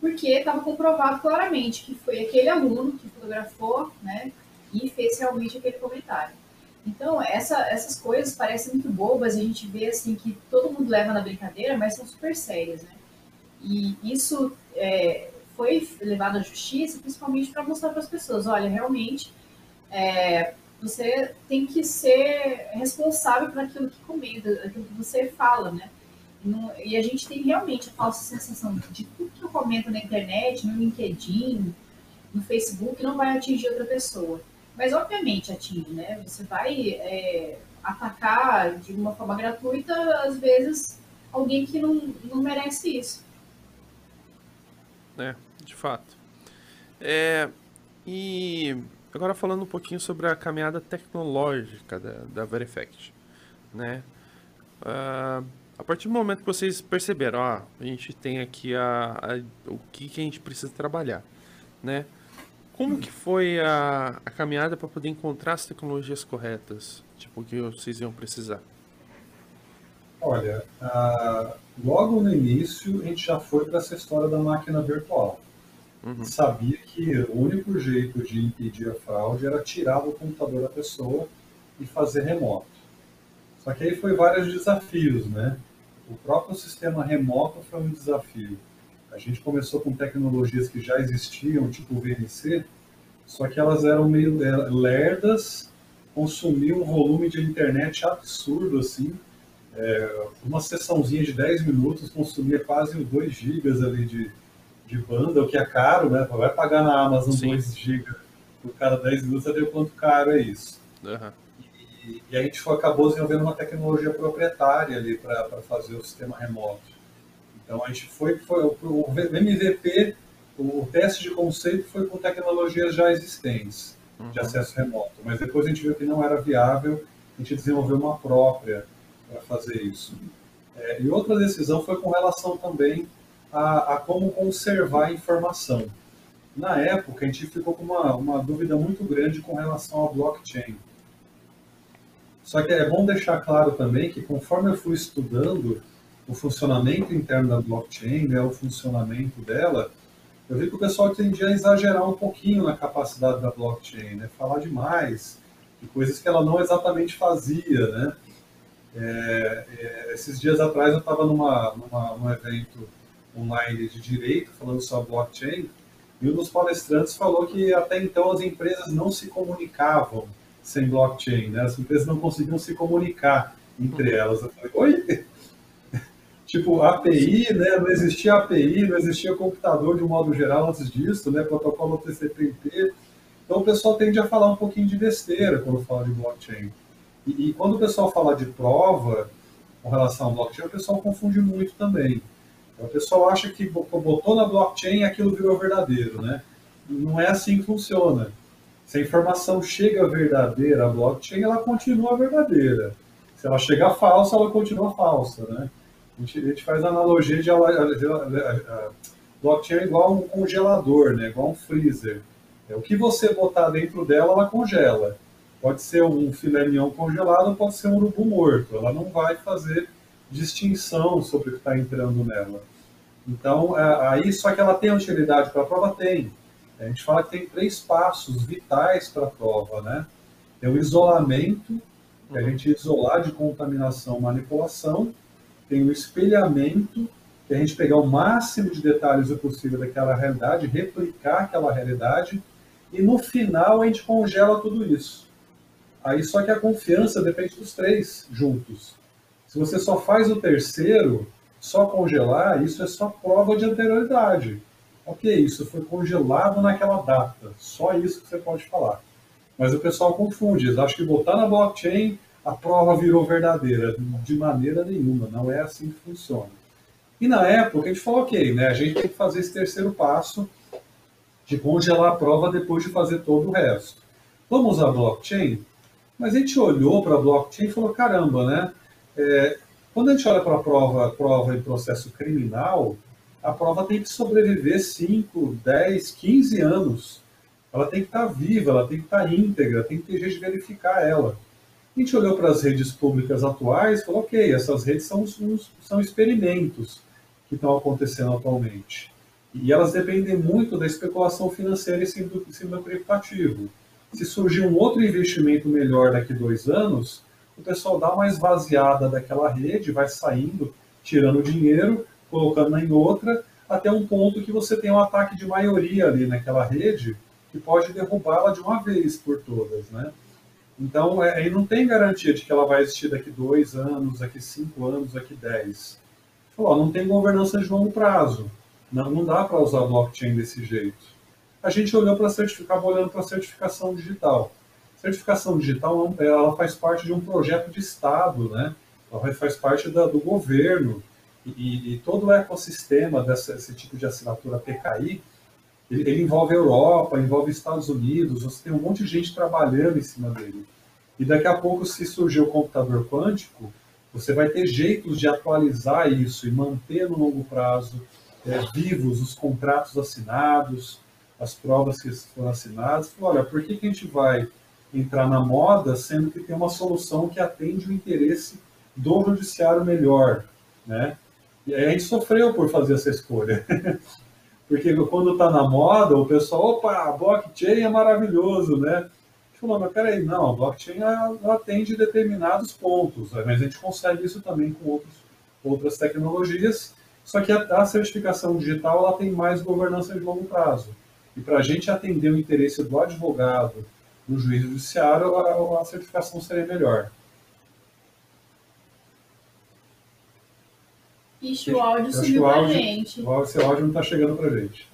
S2: porque estava comprovado claramente que foi aquele aluno que fotografou, né, e fez realmente aquele comentário. Então, essa, essas coisas parecem muito bobas, a gente vê assim que todo mundo leva na brincadeira, mas são super sérias, né? E isso é, foi levado à justiça, principalmente para mostrar para as pessoas, olha, realmente é, você tem que ser responsável por aquilo que comenta, aquilo que você fala, né? E a gente tem realmente a falsa sensação de tudo que eu comento na internet, no LinkedIn, no Facebook, não vai atingir outra pessoa. Mas, obviamente, atinge, né? Você vai é, atacar de uma forma gratuita, às vezes, alguém que não, não merece isso.
S1: É, de fato. É, e agora falando um pouquinho sobre a caminhada tecnológica da, da Verifact, né? Uh, a partir do momento que vocês perceberam, ó, a gente tem aqui a, a, o que, que a gente precisa trabalhar, né? Como que foi a, a caminhada para poder encontrar as tecnologias corretas, tipo, que vocês iam precisar?
S3: Olha, logo no início a gente já foi para essa história da máquina virtual. Uhum. Sabia que o único jeito de impedir a fraude era tirar do computador da pessoa e fazer remoto. Só que aí foi vários desafios, né? O próprio sistema remoto foi um desafio. A gente começou com tecnologias que já existiam, tipo o VNC, só que elas eram meio lerdas, consumiam um volume de internet absurdo, assim. É, uma sessãozinha de 10 minutos consumia quase 2 gigas ali de, de banda, o que é caro, né? Vai pagar na Amazon Sim. 2 gigas por cada 10 minutos, vê o quanto caro é isso. Uhum. E, e, a gente foi, acabou desenvolvendo uma tecnologia proprietária ali para fazer o sistema remoto. Então a gente foi, foi o MVP, o teste de conceito foi com tecnologias já existentes uhum. de acesso remoto, mas depois a gente viu que não era viável, a gente desenvolveu uma própria para fazer isso. É, e outra decisão foi com relação também a, a, como conservar a informação. Na época, a gente ficou com uma, uma dúvida muito grande com relação ao blockchain. Só que é bom deixar claro também que conforme eu fui estudando o funcionamento interno da blockchain, né, o funcionamento dela, eu vi que o pessoal tendia a exagerar um pouquinho na capacidade da blockchain, né, falar demais de coisas que ela não exatamente fazia, né. É, é, esses dias atrás eu estava numa, numa, num evento online de direito falando sobre blockchain e um dos palestrantes falou que até então as empresas não se comunicavam sem blockchain, né? As empresas não conseguiam se comunicar entre elas. Eu falei, oi? (laughs) tipo, API, né? Não existia API, não existia computador de um modo geral antes disso, né? Protocolo TCP/IP. Então o pessoal tende a falar um pouquinho de besteira quando fala de blockchain. E, e quando o pessoal fala de prova com relação ao blockchain, o pessoal confunde muito também. O pessoal acha que botou na blockchain aquilo virou verdadeiro, né? Não é assim que funciona. Se a informação chega verdadeira à blockchain, ela continua verdadeira. Se ela chegar falsa, ela continua falsa, né? A gente, a gente faz a analogia de a, a, blockchain é igual um congelador, né? Igual um freezer. É, o que você botar dentro dela, ela congela. Pode ser um filé mignon congelado, pode ser um urubu morto. Ela não vai fazer distinção sobre o que está entrando nela. Então, é, aí, só que ela tem utilidade para a prova? Tem. A gente fala que tem três passos vitais para a prova, né? Tem o isolamento, que a uhum. gente isolar de contaminação, manipulação. Tem o espelhamento, que a gente pegar o máximo de detalhes possível daquela realidade, replicar aquela realidade. E no final a gente congela tudo isso. Aí só que a confiança depende dos três juntos. Se você só faz o terceiro, só congelar, isso é só prova de anterioridade. Ok, isso foi congelado naquela data. Só isso que você pode falar. Mas o pessoal confunde. Eles acham que botar na blockchain a prova virou verdadeira. De maneira nenhuma. Não é assim que funciona. E na época a gente falou, ok, né, a gente tem que fazer esse terceiro passo de congelar a prova depois de fazer todo o resto. Vamos usar blockchain? Mas a gente olhou para a blockchain e falou, caramba, né? É, quando a gente olha para a prova, prova em processo criminal, a prova tem que sobreviver 5, 10, 15 anos. Ela tem que estar tá viva, ela tem que estar tá íntegra, tem que ter jeito de verificar ela. A gente olhou para as redes públicas atuais e falou, ok, essas redes são, são experimentos que estão acontecendo atualmente. E elas dependem muito da especulação financeira em cima do, criptativo. Se surgir um outro investimento melhor daqui dois anos, o pessoal dá uma esvaziada daquela rede, vai saindo, tirando dinheiro, colocando em outra, até um ponto que você tem um ataque de maioria ali naquela rede que pode derrubá-la de uma vez por todas, né? Então, é, aí não tem garantia de que ela vai existir daqui dois anos, daqui cinco anos, daqui dez. Falou, não tem governança de longo prazo. Não, não dá para usar blockchain desse jeito. A gente olhou para certificar, olhando para a certificação digital. Certificação digital ela faz parte de um projeto de Estado, né? Ela faz parte da, do governo e, e todo o ecossistema desse tipo de assinatura PKI, ele, ele, envolve a Europa, envolve Estados Unidos, você tem um monte de gente trabalhando em cima dele. E daqui a pouco, se surgir o computador quântico, você vai ter jeitos de atualizar isso e manter no longo prazo é, vivos os contratos assinados, as provas que foram assinadas. Olha, por que, que a gente vai entrar na moda sendo que tem uma solução que atende o interesse do judiciário melhor, né? E aí a gente sofreu por fazer essa escolha. (laughs) Porque quando está na moda, o pessoal, opa, blockchain é maravilhoso, né? Falou, mas peraí, não, a blockchain ela atende determinados pontos, mas a gente consegue isso também com outros, outras tecnologias. Só que a, a certificação digital ela tem mais governança de longo prazo. E para a gente atender o interesse do advogado no juízo judiciário, a, a certificação seria melhor.
S2: Ixi, o áudio sumiu pra gente.
S3: O áudio, áudio não está chegando pra gente.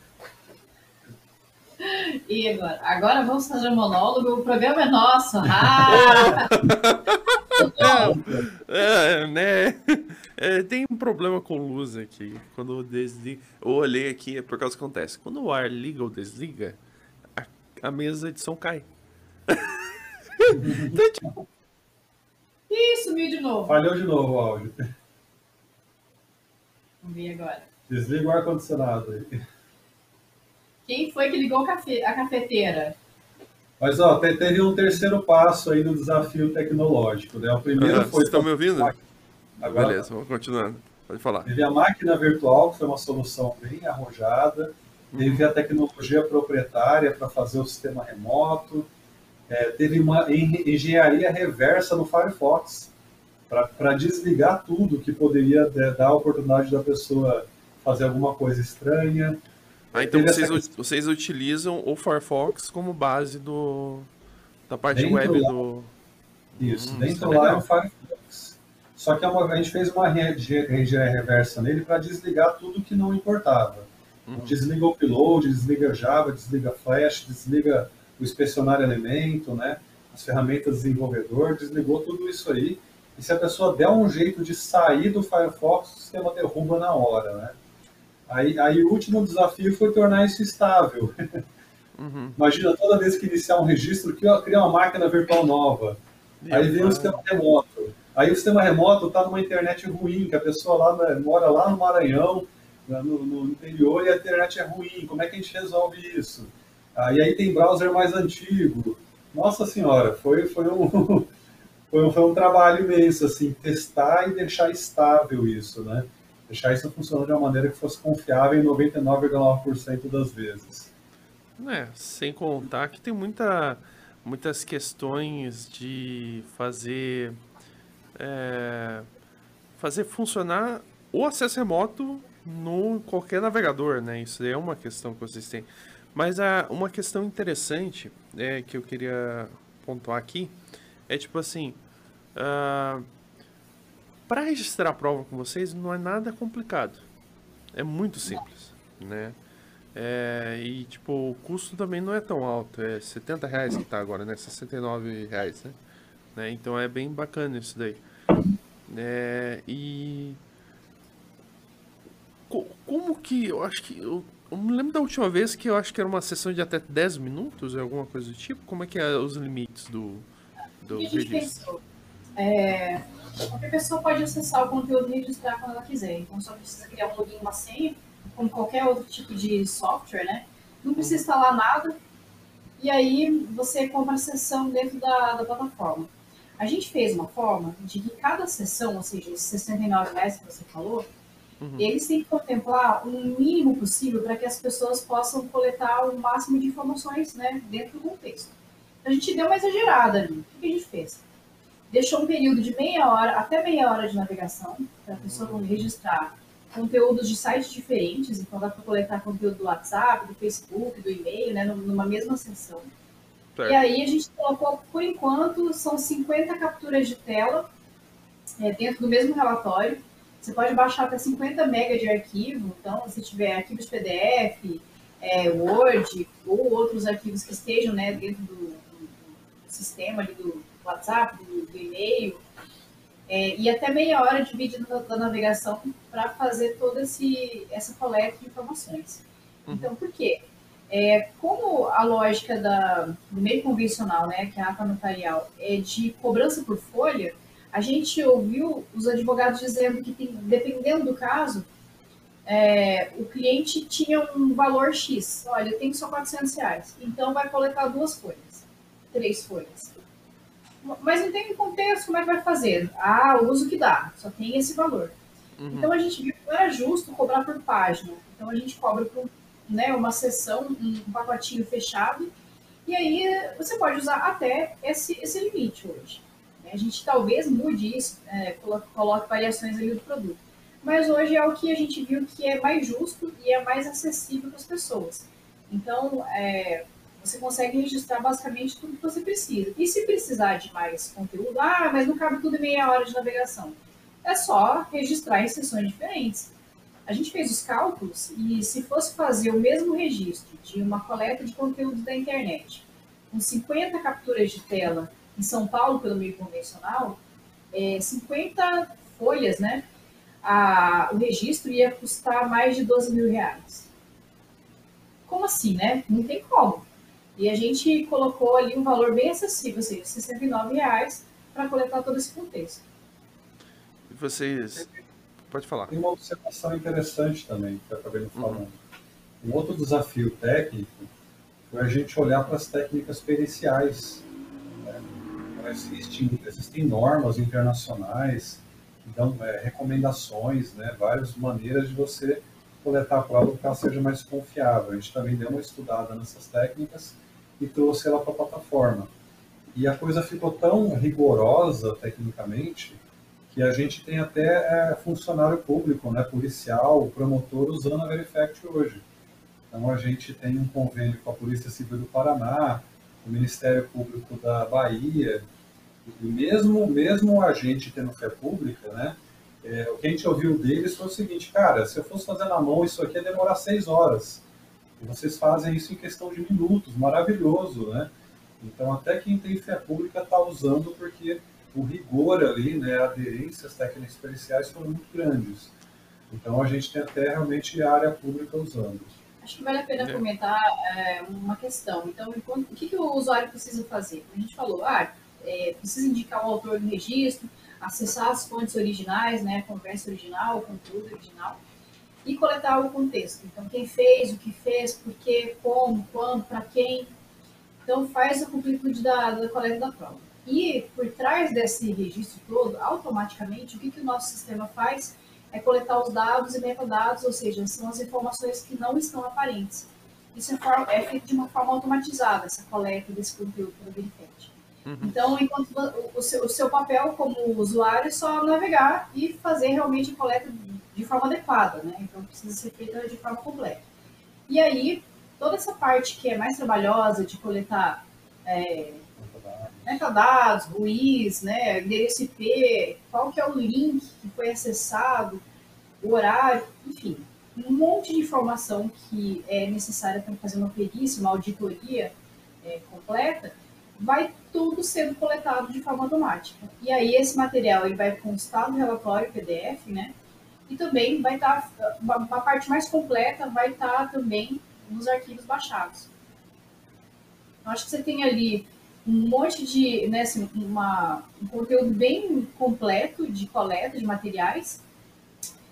S2: E agora? Agora vamos fazer um monólogo. O programa é nosso. Ah! (laughs)
S1: é, né? É, tem um problema com luz aqui. Quando eu desligo. Eu olhei aqui, é por causa que acontece. Quando o ar liga ou desliga, a, a mesa de som cai. (laughs)
S2: então, tipo... Ih, sumiu de novo.
S3: Falhou de novo o áudio.
S2: Vamos ver agora.
S3: Desliga o ar-condicionado aí.
S2: Quem foi que ligou a cafeteira?
S3: Mas ó, teve um terceiro passo aí no desafio tecnológico. Né? O primeiro
S1: ah,
S3: foi.
S1: Vocês estão me ouvindo? Agora, Beleza, vamos continuando. Pode falar.
S3: Teve a máquina virtual, que foi uma solução bem arrojada. Teve a tecnologia proprietária para fazer o sistema remoto. É, teve uma engenharia reversa no Firefox para desligar tudo que poderia é, dar a oportunidade da pessoa fazer alguma coisa estranha.
S1: Ah, então vocês, essa... vocês utilizam o Firefox como base do, da parte dentro web
S3: lá,
S1: do.
S3: Isso, hum, dentro lá é o Firefox. Só que é a gente fez uma engenharia reversa nele para desligar tudo que não importava. Uhum. Desliga o upload, desliga Java, desliga Flash, desliga o inspecionário elemento, né? as ferramentas desenvolvedor, desligou tudo isso aí. E se a pessoa der um jeito de sair do Firefox, o sistema derruba na hora. Né? Aí, aí o último desafio foi tornar isso estável. Uhum. Imagina toda vez que iniciar um registro, criar uma máquina virtual nova. Aí vem o sistema remoto. Aí o sistema remoto está numa internet ruim, que a pessoa lá né, mora lá no Maranhão, no, no, interior, e a internet é ruim. Como é que a gente resolve isso? Aí, aí tem browser mais antigo. Nossa senhora, foi, foi, um, (laughs) foi, foi um trabalho imenso, assim, testar e deixar estável isso, né? deixar isso funcionando de uma maneira que fosse confiável em 99,9% das vezes.
S1: É, sem contar que tem muita, muitas questões de fazer é, fazer funcionar o acesso remoto no qualquer navegador, né? Isso é uma questão que vocês têm. Mas a, uma questão interessante é, que eu queria pontuar aqui é tipo assim. Uh, para registrar a prova com vocês não é nada complicado. É muito simples, né? É, e tipo, o custo também não é tão alto, é 70 reais que tá agora, né? 69 reais, né? né? Então é bem bacana isso daí. É, e como que eu acho que eu, eu me lembro da última vez que eu acho que era uma sessão de até 10 minutos, alguma coisa do tipo. Como é que é os limites do do
S2: vídeo? É, Qualquer pessoa pode acessar o conteúdo e registrar quando ela quiser. Então só precisa criar um login e uma senha, como qualquer outro tipo de software, né? Não precisa instalar nada. E aí você compra a sessão dentro da, da plataforma. A gente fez uma forma de que cada sessão, ou seja, esses 69 reais que você falou, uhum. eles têm que contemplar o um mínimo possível para que as pessoas possam coletar o máximo de informações né, dentro do contexto. A gente deu uma exagerada ali. O que a gente fez? Deixou um período de meia hora até meia hora de navegação para a pessoa registrar conteúdos de sites diferentes, então dá para coletar conteúdo do WhatsApp, do Facebook, do e-mail, né, numa mesma sessão. Certo. E aí a gente colocou, por enquanto, são 50 capturas de tela é, dentro do mesmo relatório. Você pode baixar até 50 MB de arquivo, então se tiver arquivos PDF, é, Word ou outros arquivos que estejam né, dentro do, do, do sistema ali do, WhatsApp, do, do e-mail, é, e até meia hora de vídeo da, da navegação para fazer toda esse, essa coleta de informações. Uhum. Então, por quê? É, como a lógica da, do meio convencional, né, que é a ata notarial, é de cobrança por folha, a gente ouviu os advogados dizendo que, tem, dependendo do caso, é, o cliente tinha um valor X. Olha, eu tenho só 400 reais. Então, vai coletar duas folhas, três folhas. Mas não tem contexto, como é que vai fazer? Ah, o uso que dá, só tem esse valor. Uhum. Então a gente viu que não era justo cobrar por página. Então a gente cobra por né, uma sessão, um pacotinho fechado, e aí você pode usar até esse, esse limite hoje. A gente talvez mude isso, é, coloque, coloque variações ali do produto. mas hoje é o que a gente viu que é mais justo e é mais acessível para as pessoas. Então, é, você consegue registrar basicamente tudo que você precisa. E se precisar de mais conteúdo, ah, mas não cabe tudo em meia hora de navegação. É só registrar em sessões diferentes. A gente fez os cálculos e se fosse fazer o mesmo registro de uma coleta de conteúdo da internet, com 50 capturas de tela em São Paulo pelo meio convencional, é, 50 folhas, né? A, o registro ia custar mais de 12 mil reais. Como assim, né? Não tem como. E a gente colocou ali um valor bem acessível, ou seja, 69 reais para coletar todo esse contexto.
S1: E vocês. Pode falar.
S3: Tem uma observação interessante também, que eu acabei falando. Uhum. Um outro desafio técnico foi a gente olhar para as técnicas periciais. Né? Então, existem, existem normas internacionais que dão é, recomendações, né? várias maneiras de você coletar a prova que ela seja mais confiável. A gente também deu uma estudada nessas técnicas e trouxe ela para a plataforma. E a coisa ficou tão rigorosa tecnicamente que a gente tem até é, funcionário público, né, policial, promotor usando a Verifact hoje. Então a gente tem um convênio com a Polícia Civil do Paraná, o Ministério Público da Bahia, e mesmo mesmo a gente tendo fé pública, né, é, o que a gente ouviu deles foi o seguinte, cara, se eu fosse fazer na mão isso aqui ia demorar seis horas. E vocês fazem isso em questão de minutos, maravilhoso, né? Então até quem tem fé pública está usando porque o rigor ali, né, a aderência às técnicas periciais foram muito grandes. Então a gente tem até realmente a área pública usando.
S2: Acho que vale a pena é. comentar é, uma questão. Então, o que, que o usuário precisa fazer? A gente falou, ah, é, precisa indicar o autor do registro, acessar as fontes originais, né, conversa original, o conteúdo original, e coletar o contexto. Então, quem fez, o que fez, por quê, como, quando, para quem. Então, faz a completude da, da coleta da prova. E por trás desse registro todo, automaticamente, o que, que o nosso sistema faz é coletar os dados e metadados, ou seja, são as informações que não estão aparentes. Isso é, é feito de uma forma automatizada, essa coleta desse conteúdo pelo Verifet. Uhum. Então, enquanto o seu, o seu, papel como usuário é só navegar e fazer realmente a coleta de forma adequada, né? Então, precisa ser feita de forma completa. E aí, toda essa parte que é mais trabalhosa de coletar é, metadados, RUIs, né, endereço IP, qual que é o link que foi acessado, o horário, enfim, um monte de informação que é necessária para fazer uma perícia, uma auditoria é, completa, vai tudo sendo coletado de forma automática. E aí esse material ele vai constar no relatório PDF, né? E também vai estar, tá, a parte mais completa vai estar tá também nos arquivos baixados. Eu acho que você tem ali um monte de, né, assim, uma, um conteúdo bem completo de coleta de materiais,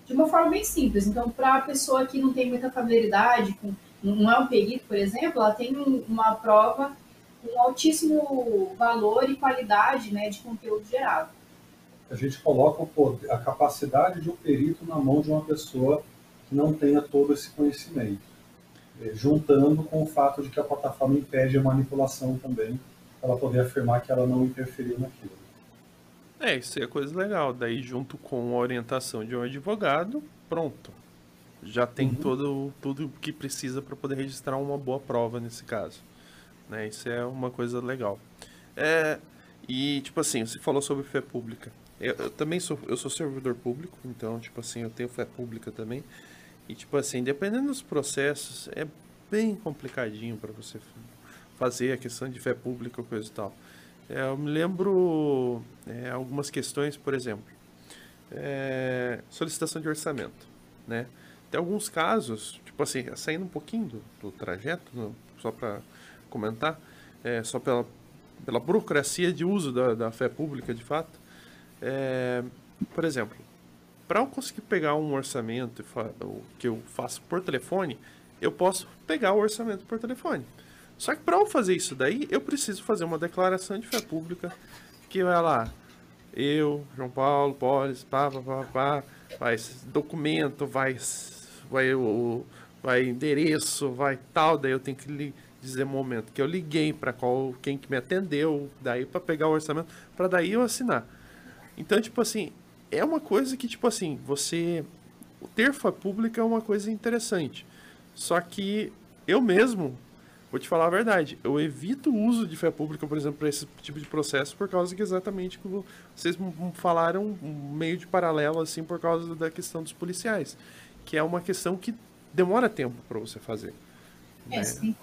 S2: de uma forma bem simples. Então, para a pessoa que não tem muita familiaridade, com, não é um perito, por exemplo, ela tem uma prova com altíssimo valor e qualidade né, de conteúdo gerado.
S3: A gente coloca poder, a capacidade de um perito na mão de uma pessoa que não tenha todo esse conhecimento, eh, juntando com o fato de que a plataforma impede a manipulação também ela poder afirmar que ela não interferiu naquilo.
S1: É, isso é coisa legal. Daí, junto com a orientação de um advogado, pronto. Já tem uhum. todo, tudo que precisa para poder registrar uma boa prova nesse caso. Né? Isso é uma coisa legal. É, e, tipo assim, você falou sobre fé pública. Eu, eu, também sou, eu sou servidor público, então, tipo assim, eu tenho fé pública também. E, tipo assim, dependendo dos processos, é bem complicadinho para você fazer a questão de fé pública, coisa e tal. É, eu me lembro é, algumas questões, por exemplo, é, solicitação de orçamento, né? Tem alguns casos, tipo assim, saindo um pouquinho do, do trajeto, no, só para comentar, é, só pela, pela burocracia de uso da, da fé pública, de fato. É, por exemplo, para eu conseguir pegar um orçamento que eu faço por telefone, eu posso pegar o orçamento por telefone. Só que para eu fazer isso daí, eu preciso fazer uma declaração de fé pública que vai lá, eu, João Paulo, Polis, pá, pá, pá, pá, vai documento, vai, vai, vai endereço, vai tal, daí eu tenho que dizer momento que eu liguei para qual quem que me atendeu, daí para pegar o orçamento, para daí eu assinar. Então, tipo assim, é uma coisa que tipo assim, você ter fé pública é uma coisa interessante. Só que eu mesmo, vou te falar a verdade, eu evito o uso de fé pública, por exemplo, para esse tipo de processo, por causa que exatamente como vocês falaram, meio de paralelo, assim, por causa da questão dos policiais, que é uma questão que demora tempo para você fazer.
S2: É, né? você tem que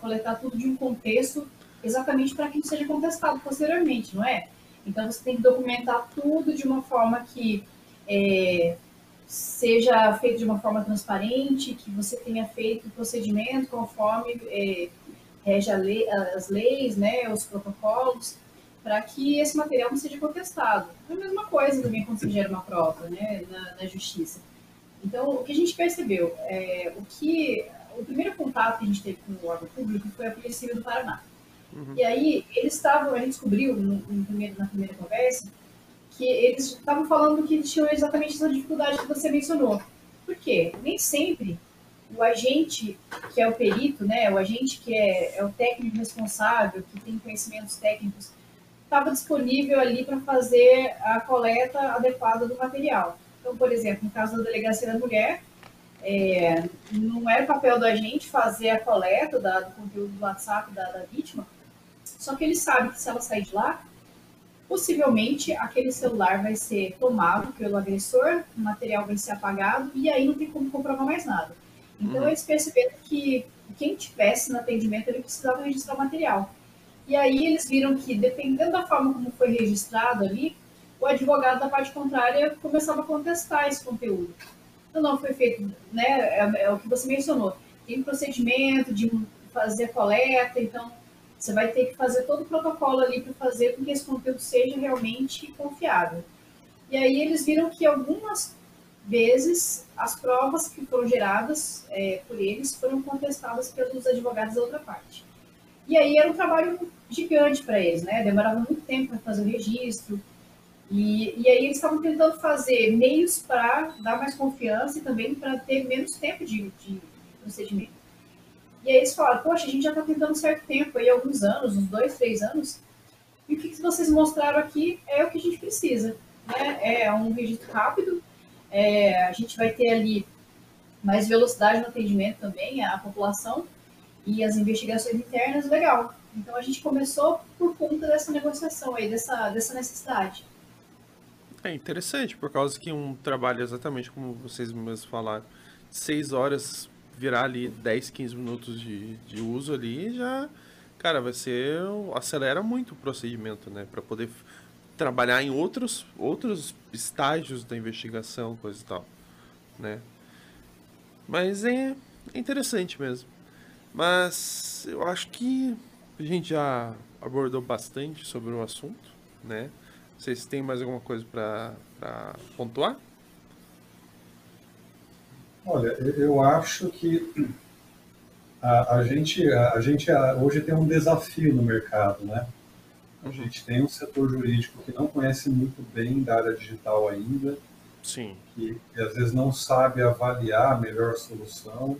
S2: coletar tudo de um contexto exatamente para que não seja contestado posteriormente, não é? Então você tem que documentar tudo de uma forma que é, seja feito de uma forma transparente, que você tenha feito o procedimento conforme é, rege lei, as leis, né, os protocolos, para que esse material não seja contestado. É a mesma coisa também quando você gera uma prova né, na, na justiça. Então, o que a gente percebeu, é, o que o primeiro contato que a gente teve com o órgão público foi a Polícia Civil do Paraná. Uhum. E aí, eles estavam, a gente descobriu no, no primeiro, na primeira conversa, que eles estavam falando que tinham exatamente essa dificuldade que você mencionou. Por quê? Nem sempre o agente que é o perito, né, o agente que é, é o técnico responsável, que tem conhecimentos técnicos, estava disponível ali para fazer a coleta adequada do material. Então, por exemplo, no caso da delegacia da mulher, é, não era papel do agente fazer a coleta da, do conteúdo do WhatsApp da, da vítima, só que ele sabe que se ela sair de lá, possivelmente aquele celular vai ser tomado pelo agressor, o material vai ser apagado e aí não tem como comprovar mais nada. Então, uhum. eles perceberam que quem tivesse no atendimento, ele precisava registrar o material. E aí eles viram que, dependendo da forma como foi registrado ali, o advogado da parte contrária começava a contestar esse conteúdo. Não foi feito, né, é, é o que você mencionou, tem procedimento de fazer coleta, então você vai ter que fazer todo o protocolo ali para fazer com que esse conteúdo seja realmente confiável. E aí eles viram que algumas vezes as provas que foram geradas é, por eles foram contestadas pelos advogados da outra parte. E aí era um trabalho gigante para eles, né? Demorava muito tempo para fazer o registro. E, e aí eles estavam tentando fazer meios para dar mais confiança e também para ter menos tempo de, de procedimento. E aí eles falaram, poxa, a gente já está tentando um certo tempo, aí alguns anos, uns dois, três anos, e o que vocês mostraram aqui é o que a gente precisa. Né? É um registro rápido, é, a gente vai ter ali mais velocidade no atendimento também, a população e as investigações internas, legal. Então a gente começou por conta dessa negociação aí, dessa, dessa necessidade.
S1: É interessante, por causa que um trabalho exatamente como vocês mesmos falaram, seis horas virar ali 10, 15 minutos de, de uso ali, já, cara, vai ser. acelera muito o procedimento, né? Para poder trabalhar em outros, outros estágios da investigação, coisa e tal, né? Mas é interessante mesmo. Mas eu acho que a gente já abordou bastante sobre o assunto, né? Vocês têm mais alguma coisa para pontuar?
S3: Olha, eu acho que a, a gente, a, a gente hoje tem um desafio no mercado, né? A uhum. gente tem um setor jurídico que não conhece muito bem da área digital ainda,
S1: Sim.
S3: Que, que às vezes não sabe avaliar a melhor solução.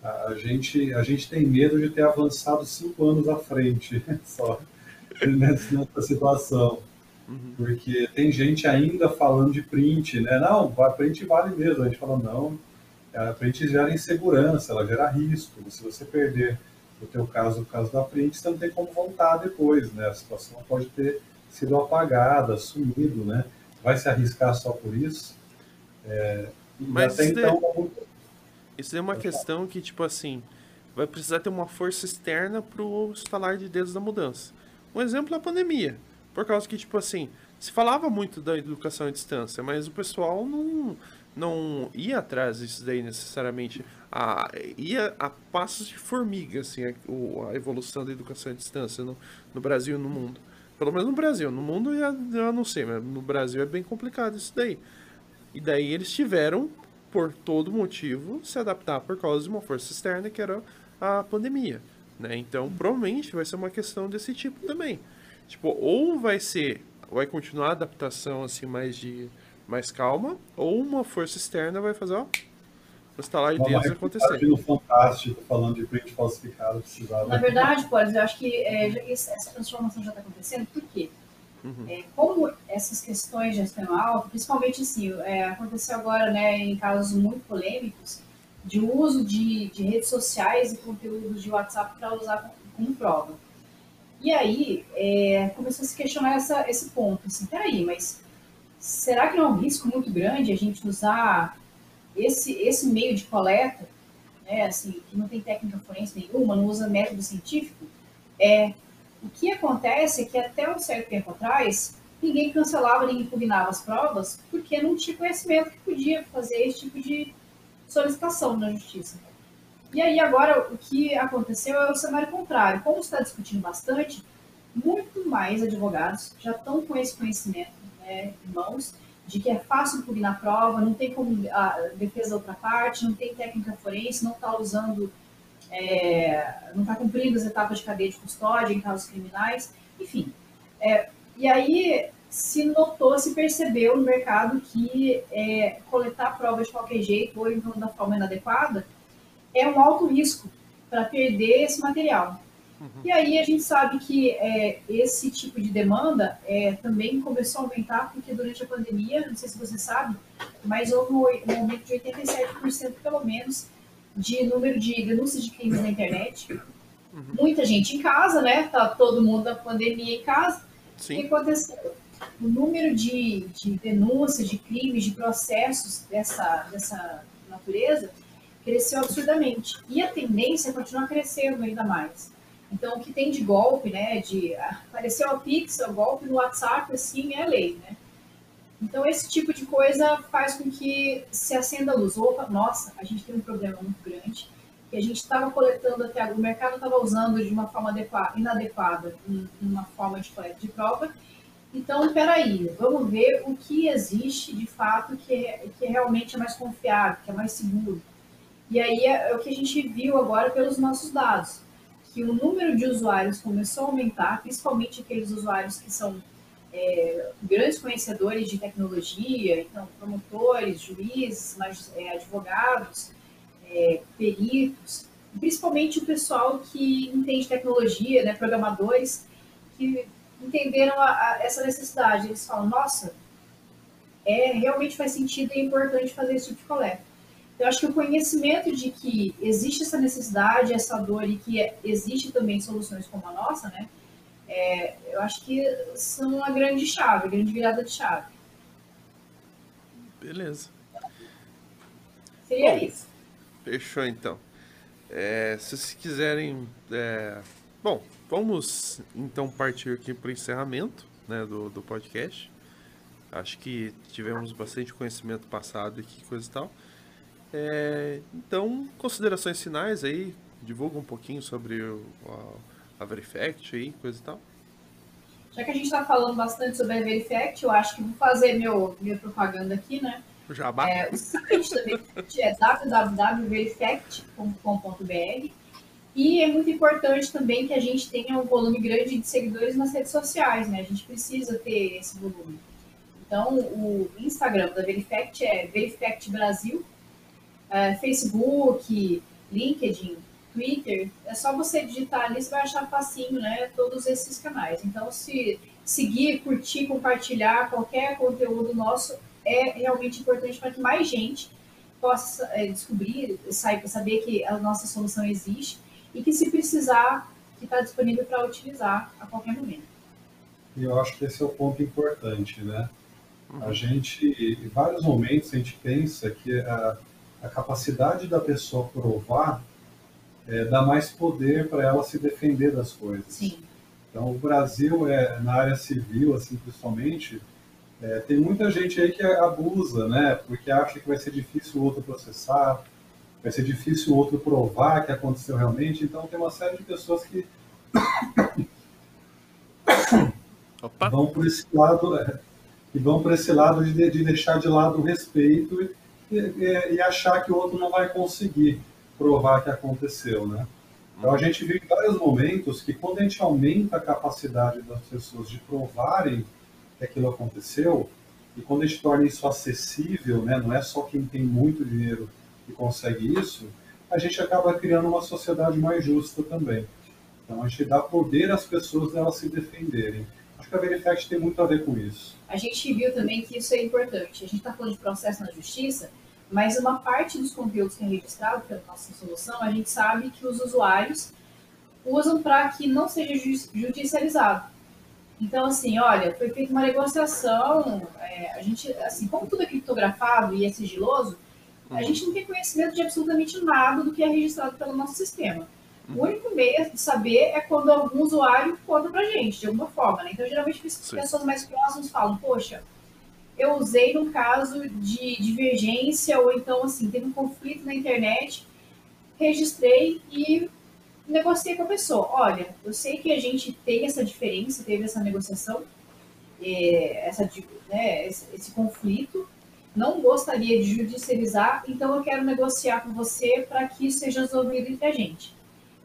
S3: A, a, gente, a gente tem medo de ter avançado cinco anos à frente (laughs) só nessa situação. Uhum. Porque tem gente ainda falando de print, né? Não, a print vale mesmo. A gente fala, não, a print gera insegurança, ela gera risco. Se você perder o teu caso, o caso da print, você não tem como voltar depois, né? A situação pode ter sido apagada, sumido, né? Vai se arriscar só por isso? É,
S1: Mas até isso então... É, isso é uma questão que, tipo assim, vai precisar ter uma força externa para o estalar de dedos da mudança. Um exemplo é a pandemia. Por causa que, tipo assim, se falava muito da educação à distância, mas o pessoal não não ia atrás disso daí necessariamente. A, ia a passos de formiga, assim, a, a evolução da educação à distância no, no Brasil e no mundo. Pelo menos no Brasil. No mundo eu, não sei, mas no Brasil é bem complicado isso daí. E daí eles tiveram, por todo motivo, se adaptar por causa de uma força externa que era a pandemia. Né? Então, provavelmente vai ser uma questão desse tipo também. Tipo, ou vai ser, vai continuar a adaptação assim mais de mais calma, ou uma força externa vai fazer, ó, o estalar de dedos acontecer.
S3: no Fantástico, falando de print falsificado, precisava.
S2: Na verdade, Boris, eu acho que é, essa transformação já está acontecendo, por quê? Uhum. É, como essas questões alfa, principalmente assim, é, aconteceu agora né, em casos muito polêmicos, de uso de, de redes sociais e conteúdos de WhatsApp para usar como prova. E aí é, começou a se questionar essa, esse ponto, assim, peraí, mas será que não é um risco muito grande a gente usar esse, esse meio de coleta, né, assim, que não tem técnica forense nenhuma, não usa método científico? É, o que acontece é que até um certo tempo atrás, ninguém cancelava nem impugnava as provas porque não tinha conhecimento que podia fazer esse tipo de solicitação na justiça. E aí agora o que aconteceu é o cenário contrário. Como está discutindo bastante, muito mais advogados já estão com esse conhecimento né, em mãos de que é fácil impugnar prova, não tem como a defesa da outra parte, não tem técnica forense, não está usando, é, não está cumprindo as etapas de cadeia de custódia em casos criminais, enfim. É, e aí se notou, se percebeu no mercado que é, coletar provas de qualquer jeito ou então da forma inadequada é um alto risco para perder esse material. Uhum. E aí a gente sabe que é, esse tipo de demanda é, também começou a aumentar porque durante a pandemia, não sei se você sabe, mas houve um aumento de 87% pelo menos de número de denúncias de crimes na internet. Uhum. Muita gente em casa, né? Tá todo mundo da pandemia em casa. Sim. O que aconteceu? o número de, de denúncias, de crimes, de processos dessa, dessa natureza cresceu absurdamente. E a tendência é continuar crescendo ainda mais. Então, o que tem de golpe, né, de apareceu a Pix, o golpe no WhatsApp, assim, é lei, né? Então, esse tipo de coisa faz com que se acenda a luz. Opa, nossa, a gente tem um problema muito grande, que a gente estava coletando até agora, o mercado estava usando de uma forma adequada, inadequada, uma forma de coleta de prova, então, peraí, vamos ver o que existe de fato que, é, que realmente é mais confiável, que é mais seguro. E aí é, é, o que a gente viu agora pelos nossos dados, que o número de usuários começou a aumentar, principalmente aqueles usuários que são é, grandes conhecedores de tecnologia, então promotores, juízes, é, advogados, é, peritos, principalmente o pessoal que entende tecnologia, né, programadores, que entenderam a, a, essa necessidade. Eles falam, nossa, é, realmente faz sentido e é importante fazer esse tipo de coleta. Então, eu acho que o conhecimento de que existe essa necessidade, essa dor e que existe também soluções como a nossa, né? É, eu acho que são uma grande chave, a grande virada de chave.
S1: Beleza.
S2: Seria Bom, isso.
S1: Fechou então. É, se vocês quiserem. É, bom, Vamos então partir aqui para o encerramento né, do, do podcast. Acho que tivemos bastante conhecimento passado aqui, coisa e tal. É, então, considerações finais aí, divulga um pouquinho sobre o, a, a Verifact aí, coisa e tal.
S2: Já que a gente está falando bastante sobre a Verifact, eu acho que vou fazer meu, minha propaganda aqui, né?
S1: O Jabá.
S2: É, o site da Verifact é www.verifact.com.br e é muito importante também que a gente tenha um volume grande de seguidores nas redes sociais, né? A gente precisa ter esse volume. Então, o Instagram da Verifact é Verifact Brasil, é, Facebook, LinkedIn, Twitter. É só você digitar ali, você vai achar facinho, né? Todos esses canais. Então, se seguir, curtir, compartilhar qualquer conteúdo nosso é realmente importante para que mais gente possa é, descobrir, saber que a nossa solução existe e que, se precisar, que está disponível para utilizar a qualquer momento.
S3: E eu acho que esse é o ponto importante, né? A uhum. gente, em vários momentos, a gente pensa que a, a capacidade da pessoa provar é, dá mais poder para ela se defender das coisas.
S2: Sim.
S3: Então, o Brasil, é, na área civil, assim, principalmente, é, tem muita gente aí que abusa, né? Porque acha que vai ser difícil o outro processar, vai ser difícil o outro provar que aconteceu realmente. Então, tem uma série de pessoas que (coughs) Opa. vão por esse lado, é, que vão por esse lado de, de, deixar de lado o respeito e, achar que o outro não vai conseguir provar que aconteceu, né? Então a gente viu em vários momentos que quando a gente aumenta a capacidade das pessoas de provarem que aquilo aconteceu e quando a gente torna isso acessível, né? Não é só quem tem muito dinheiro que consegue isso, a gente acaba criando uma sociedade mais justa também. Então a gente dá poder às pessoas delas se defenderem. Acho que a Verifact tem muito a ver com isso.
S2: A gente viu também que isso é importante. A gente está falando de processo na justiça, mas uma parte dos conteúdos que é registrado pela nossa solução, a gente sabe que os usuários usam para que não seja judicializado. Então, assim, olha, foi feita uma negociação, é, a gente, assim, como tudo é criptografado e é sigiloso, a uhum. gente não tem conhecimento de absolutamente nada do que é registrado pelo nosso sistema. O uhum. único meio de saber é quando algum usuário conta pra gente, de alguma forma, né? Então, geralmente, as pessoas mais próximas falam, poxa, eu usei num caso de divergência, ou então, assim, teve um conflito na internet, registrei e negociei com a pessoa. Olha, eu sei que a gente tem essa diferença, teve essa negociação, é, essa, né, esse, esse conflito, não gostaria de judicializar, então eu quero negociar com você para que isso seja resolvido entre a gente.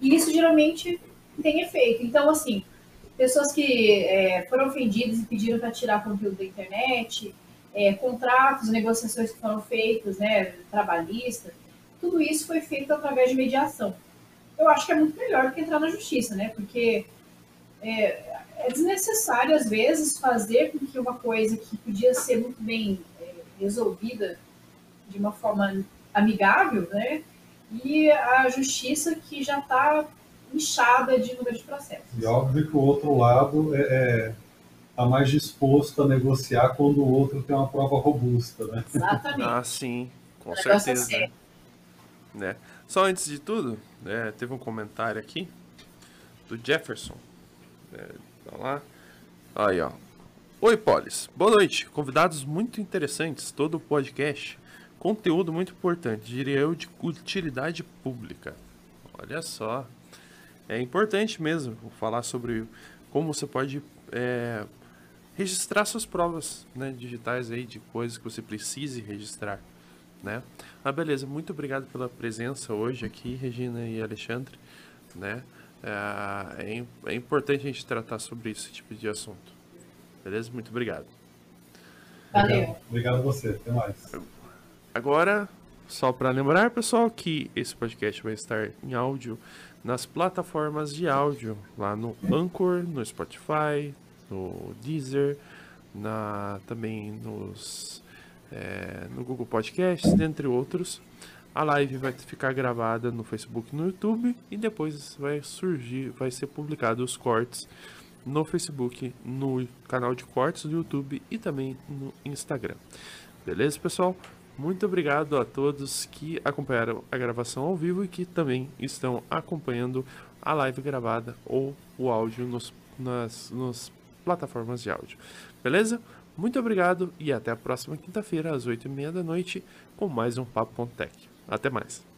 S2: E isso geralmente tem efeito. Então, assim, pessoas que é, foram ofendidas e pediram para tirar conteúdo da internet, é, contratos, negociações que foram feitas, né, trabalhista, tudo isso foi feito através de mediação. Eu acho que é muito melhor do que entrar na justiça, né? Porque é, é desnecessário, às vezes, fazer com que uma coisa que podia ser muito bem é, resolvida de uma forma amigável, né? E a justiça que já está inchada de número de processos.
S3: E óbvio que o outro lado é, é está mais disposto a negociar quando o outro tem uma prova robusta, né?
S2: Exatamente.
S1: Ah, sim, com certeza. É né? Só antes de tudo, é, teve um comentário aqui do Jefferson. É, tá lá. Aí, ó. Oi, Polis. Boa noite. Convidados muito interessantes, todo o podcast. Conteúdo muito importante, diria eu, de utilidade pública. Olha só. É importante mesmo falar sobre como você pode é, registrar suas provas né, digitais aí de coisas que você precise registrar. Né? Ah, beleza, muito obrigado pela presença hoje aqui, Regina e Alexandre. Né? É, é, é importante a gente tratar sobre esse tipo de assunto. Beleza? Muito obrigado.
S2: Valeu.
S3: Obrigado a você. Até mais.
S1: Agora, só para lembrar, pessoal, que esse podcast vai estar em áudio nas plataformas de áudio, lá no Anchor, no Spotify, no Deezer, na, também nos, é, no Google Podcasts, dentre outros. A live vai ficar gravada no Facebook no YouTube e depois vai surgir, vai ser publicado os cortes no Facebook, no canal de cortes do YouTube e também no Instagram. Beleza, pessoal? Muito obrigado a todos que acompanharam a gravação ao vivo e que também estão acompanhando a live gravada ou o áudio nos, nas, nos plataformas de áudio. Beleza? Muito obrigado e até a próxima quinta-feira, às 8h30 da noite, com mais um Papo Tech. Até mais.